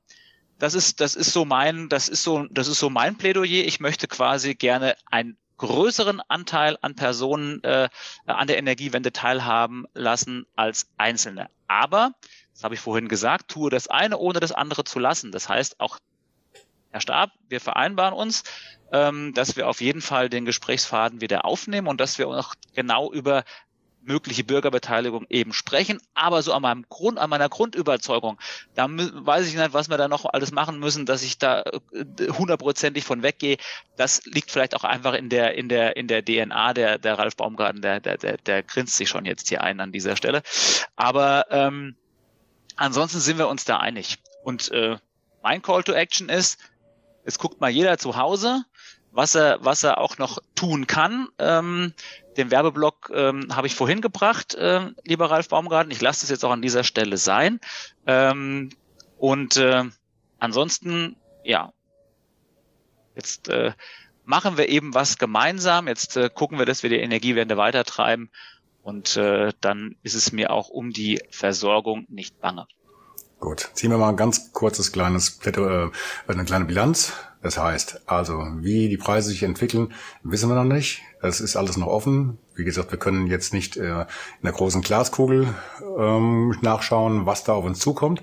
Das ist, das ist so mein, das ist so, das ist so mein Plädoyer. Ich möchte quasi gerne einen größeren Anteil an Personen äh, an der Energiewende teilhaben lassen als Einzelne. Aber das habe ich vorhin gesagt, tue das eine, ohne das andere zu lassen. Das heißt auch, Herr Stab, wir vereinbaren uns, ähm, dass wir auf jeden Fall den Gesprächsfaden wieder aufnehmen und dass wir auch genau über mögliche Bürgerbeteiligung eben sprechen, aber so an meinem Grund, an meiner Grundüberzeugung, da weiß ich nicht, was wir da noch alles machen müssen, dass ich da äh, hundertprozentig von weggehe. Das liegt vielleicht auch einfach in der, in der, in der DNA der, der Ralf Baumgarten, der, der, der, der grinst sich schon jetzt hier ein an dieser Stelle. Aber ähm, Ansonsten sind wir uns da einig. Und äh, mein Call to Action ist, es guckt mal jeder zu Hause, was er, was er auch noch tun kann. Ähm, den Werbeblock ähm, habe ich vorhin gebracht, äh, lieber Ralf Baumgarten. Ich lasse das jetzt auch an dieser Stelle sein. Ähm, und äh, ansonsten, ja, jetzt äh, machen wir eben was gemeinsam. Jetzt äh, gucken wir, dass wir die Energiewende weitertreiben und äh, dann ist es mir auch um die Versorgung nicht bange. Gut, ziehen wir mal ein ganz kurzes kleines, äh, eine kleine Bilanz. Das heißt, also wie die Preise sich entwickeln, wissen wir noch nicht. Es ist alles noch offen. Wie gesagt, wir können jetzt nicht äh, in der großen Glaskugel ähm, nachschauen, was da auf uns zukommt.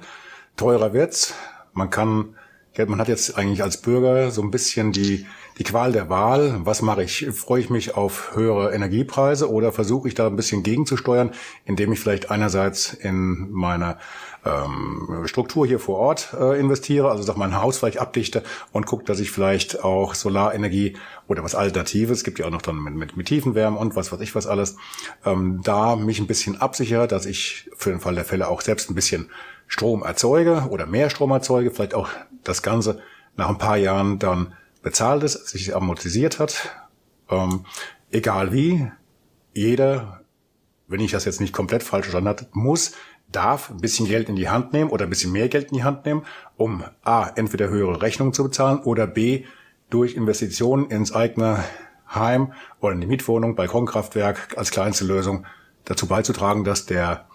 Teurer wird's. Man kann, man hat jetzt eigentlich als Bürger so ein bisschen die die Qual der Wahl. Was mache ich? Freue ich mich auf höhere Energiepreise oder versuche ich da ein bisschen gegenzusteuern, indem ich vielleicht einerseits in meine ähm, Struktur hier vor Ort äh, investiere, also sag mein Haus vielleicht abdichte und gucke, dass ich vielleicht auch Solarenergie oder was Alternatives, gibt ja auch noch dann mit, mit, mit Tiefenwärme und was weiß ich was alles, ähm, da mich ein bisschen absichere, dass ich für den Fall der Fälle auch selbst ein bisschen Strom erzeuge oder mehr Strom erzeuge, vielleicht auch das Ganze nach ein paar Jahren dann bezahlt ist, sich amortisiert hat. Ähm, egal wie, jeder, wenn ich das jetzt nicht komplett falsch verstanden habe, muss, darf ein bisschen Geld in die Hand nehmen oder ein bisschen mehr Geld in die Hand nehmen, um A, entweder höhere Rechnungen zu bezahlen oder B, durch Investitionen ins eigene Heim oder in die Mietwohnung, Balkonkraftwerk als kleinste Lösung dazu beizutragen, dass der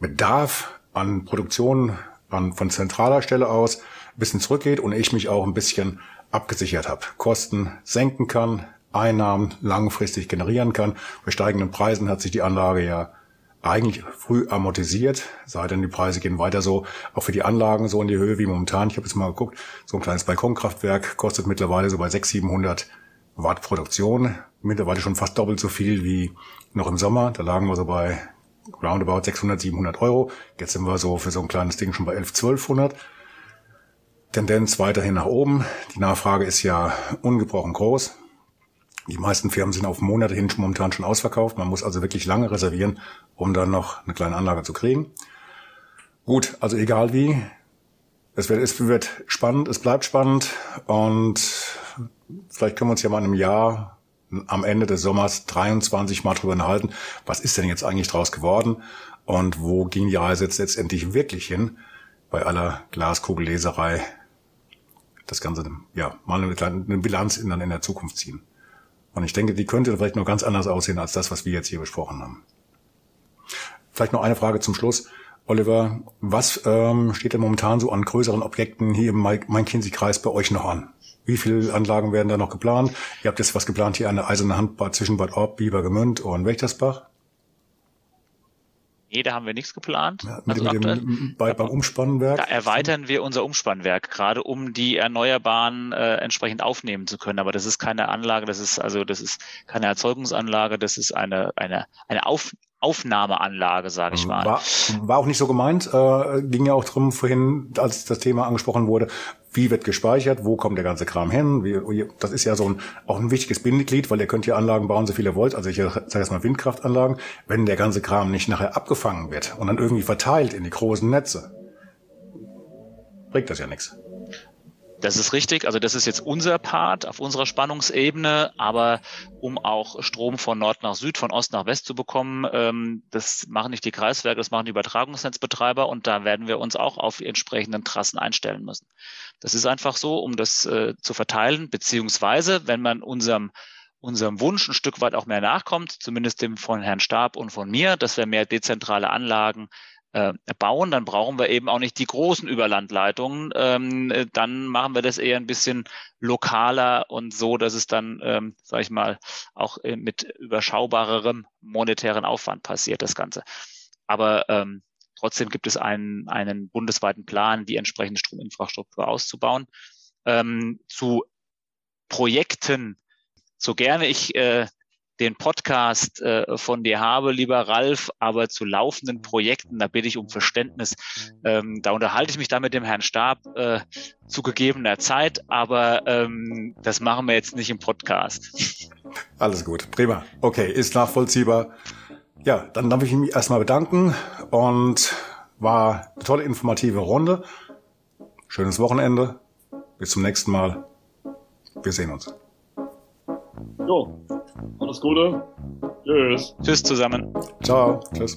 Bedarf an Produktion an, von zentraler Stelle aus ein bisschen zurückgeht und ich mich auch ein bisschen abgesichert habe, Kosten senken kann, Einnahmen langfristig generieren kann. Bei steigenden Preisen hat sich die Anlage ja eigentlich früh amortisiert, sei denn die Preise gehen weiter so, auch für die Anlagen so in die Höhe wie momentan. Ich habe jetzt mal geguckt, so ein kleines Balkonkraftwerk kostet mittlerweile so bei 600, 700 Watt Produktion, mittlerweile schon fast doppelt so viel wie noch im Sommer. Da lagen wir so bei roundabout 600, 700 Euro. Jetzt sind wir so für so ein kleines Ding schon bei 11, 1200. Tendenz weiterhin nach oben. Die Nachfrage ist ja ungebrochen groß. Die meisten Firmen sind auf Monate hin momentan schon ausverkauft. Man muss also wirklich lange reservieren, um dann noch eine kleine Anlage zu kriegen. Gut, also egal wie. Es wird, es wird spannend, es bleibt spannend und vielleicht können wir uns ja mal in einem Jahr am Ende des Sommers 23 mal drüber unterhalten, was ist denn jetzt eigentlich draus geworden und wo ging die Reise jetzt letztendlich wirklich hin bei aller Glaskugelleserei das Ganze, ja, mal eine, kleine, eine Bilanz in, in der Zukunft ziehen. Und ich denke, die könnte vielleicht noch ganz anders aussehen als das, was wir jetzt hier besprochen haben. Vielleicht noch eine Frage zum Schluss. Oliver, was ähm, steht denn momentan so an größeren Objekten hier im Main-Kinzig-Kreis bei euch noch an? Wie viele Anlagen werden da noch geplant? Ihr habt jetzt was geplant hier an der Eiserne Handbahn zwischen Bad Orb, Biebergemünd und Wächtersbach. Nee, da haben wir nichts geplant. Ja, also mit dem, bei, beim Umspannwerk? Da erweitern wir unser Umspannwerk, gerade um die Erneuerbaren äh, entsprechend aufnehmen zu können. Aber das ist keine Anlage, das ist also das ist keine Erzeugungsanlage, das ist eine, eine, eine Auf, Aufnahmeanlage, sage ich mal. War, war auch nicht so gemeint. Äh, ging ja auch drum vorhin, als das Thema angesprochen wurde, wie wird gespeichert, wo kommt der ganze Kram hin. Wie, das ist ja so ein, auch ein wichtiges Bindeglied, weil ihr könnt ja Anlagen bauen, so viele wollt. Also ich sage jetzt mal Windkraftanlagen. Wenn der ganze Kram nicht nachher abgefangen wird und dann irgendwie verteilt in die großen Netze, bringt das ja nichts. Das ist richtig. Also das ist jetzt unser Part auf unserer Spannungsebene. Aber um auch Strom von Nord nach Süd, von Ost nach West zu bekommen, ähm, das machen nicht die Kreiswerke, das machen die Übertragungsnetzbetreiber. Und da werden wir uns auch auf die entsprechenden Trassen einstellen müssen. Das ist einfach so, um das äh, zu verteilen. Beziehungsweise, wenn man unserem unserem Wunsch ein Stück weit auch mehr nachkommt, zumindest dem von Herrn Stab und von mir, dass wir mehr dezentrale Anlagen äh, bauen, dann brauchen wir eben auch nicht die großen Überlandleitungen. Ähm, äh, dann machen wir das eher ein bisschen lokaler und so, dass es dann, ähm, sage ich mal, auch äh, mit überschaubarerem monetären Aufwand passiert, das Ganze. Aber ähm, trotzdem gibt es einen, einen bundesweiten Plan, die entsprechende Strominfrastruktur auszubauen. Ähm, zu Projekten, so gerne ich äh, den Podcast äh, von dir habe, lieber Ralf, aber zu laufenden Projekten, da bitte ich um Verständnis. Ähm, da unterhalte ich mich da mit dem Herrn Stab äh, zu gegebener Zeit, aber ähm, das machen wir jetzt nicht im Podcast. <laughs> Alles gut, prima. Okay, ist nachvollziehbar. Ja, dann darf ich mich erstmal bedanken und war eine tolle informative Runde. Schönes Wochenende. Bis zum nächsten Mal. Wir sehen uns. Jo, alles Gute. Tschüss. Tschüss zusammen. Ciao. Tschüss.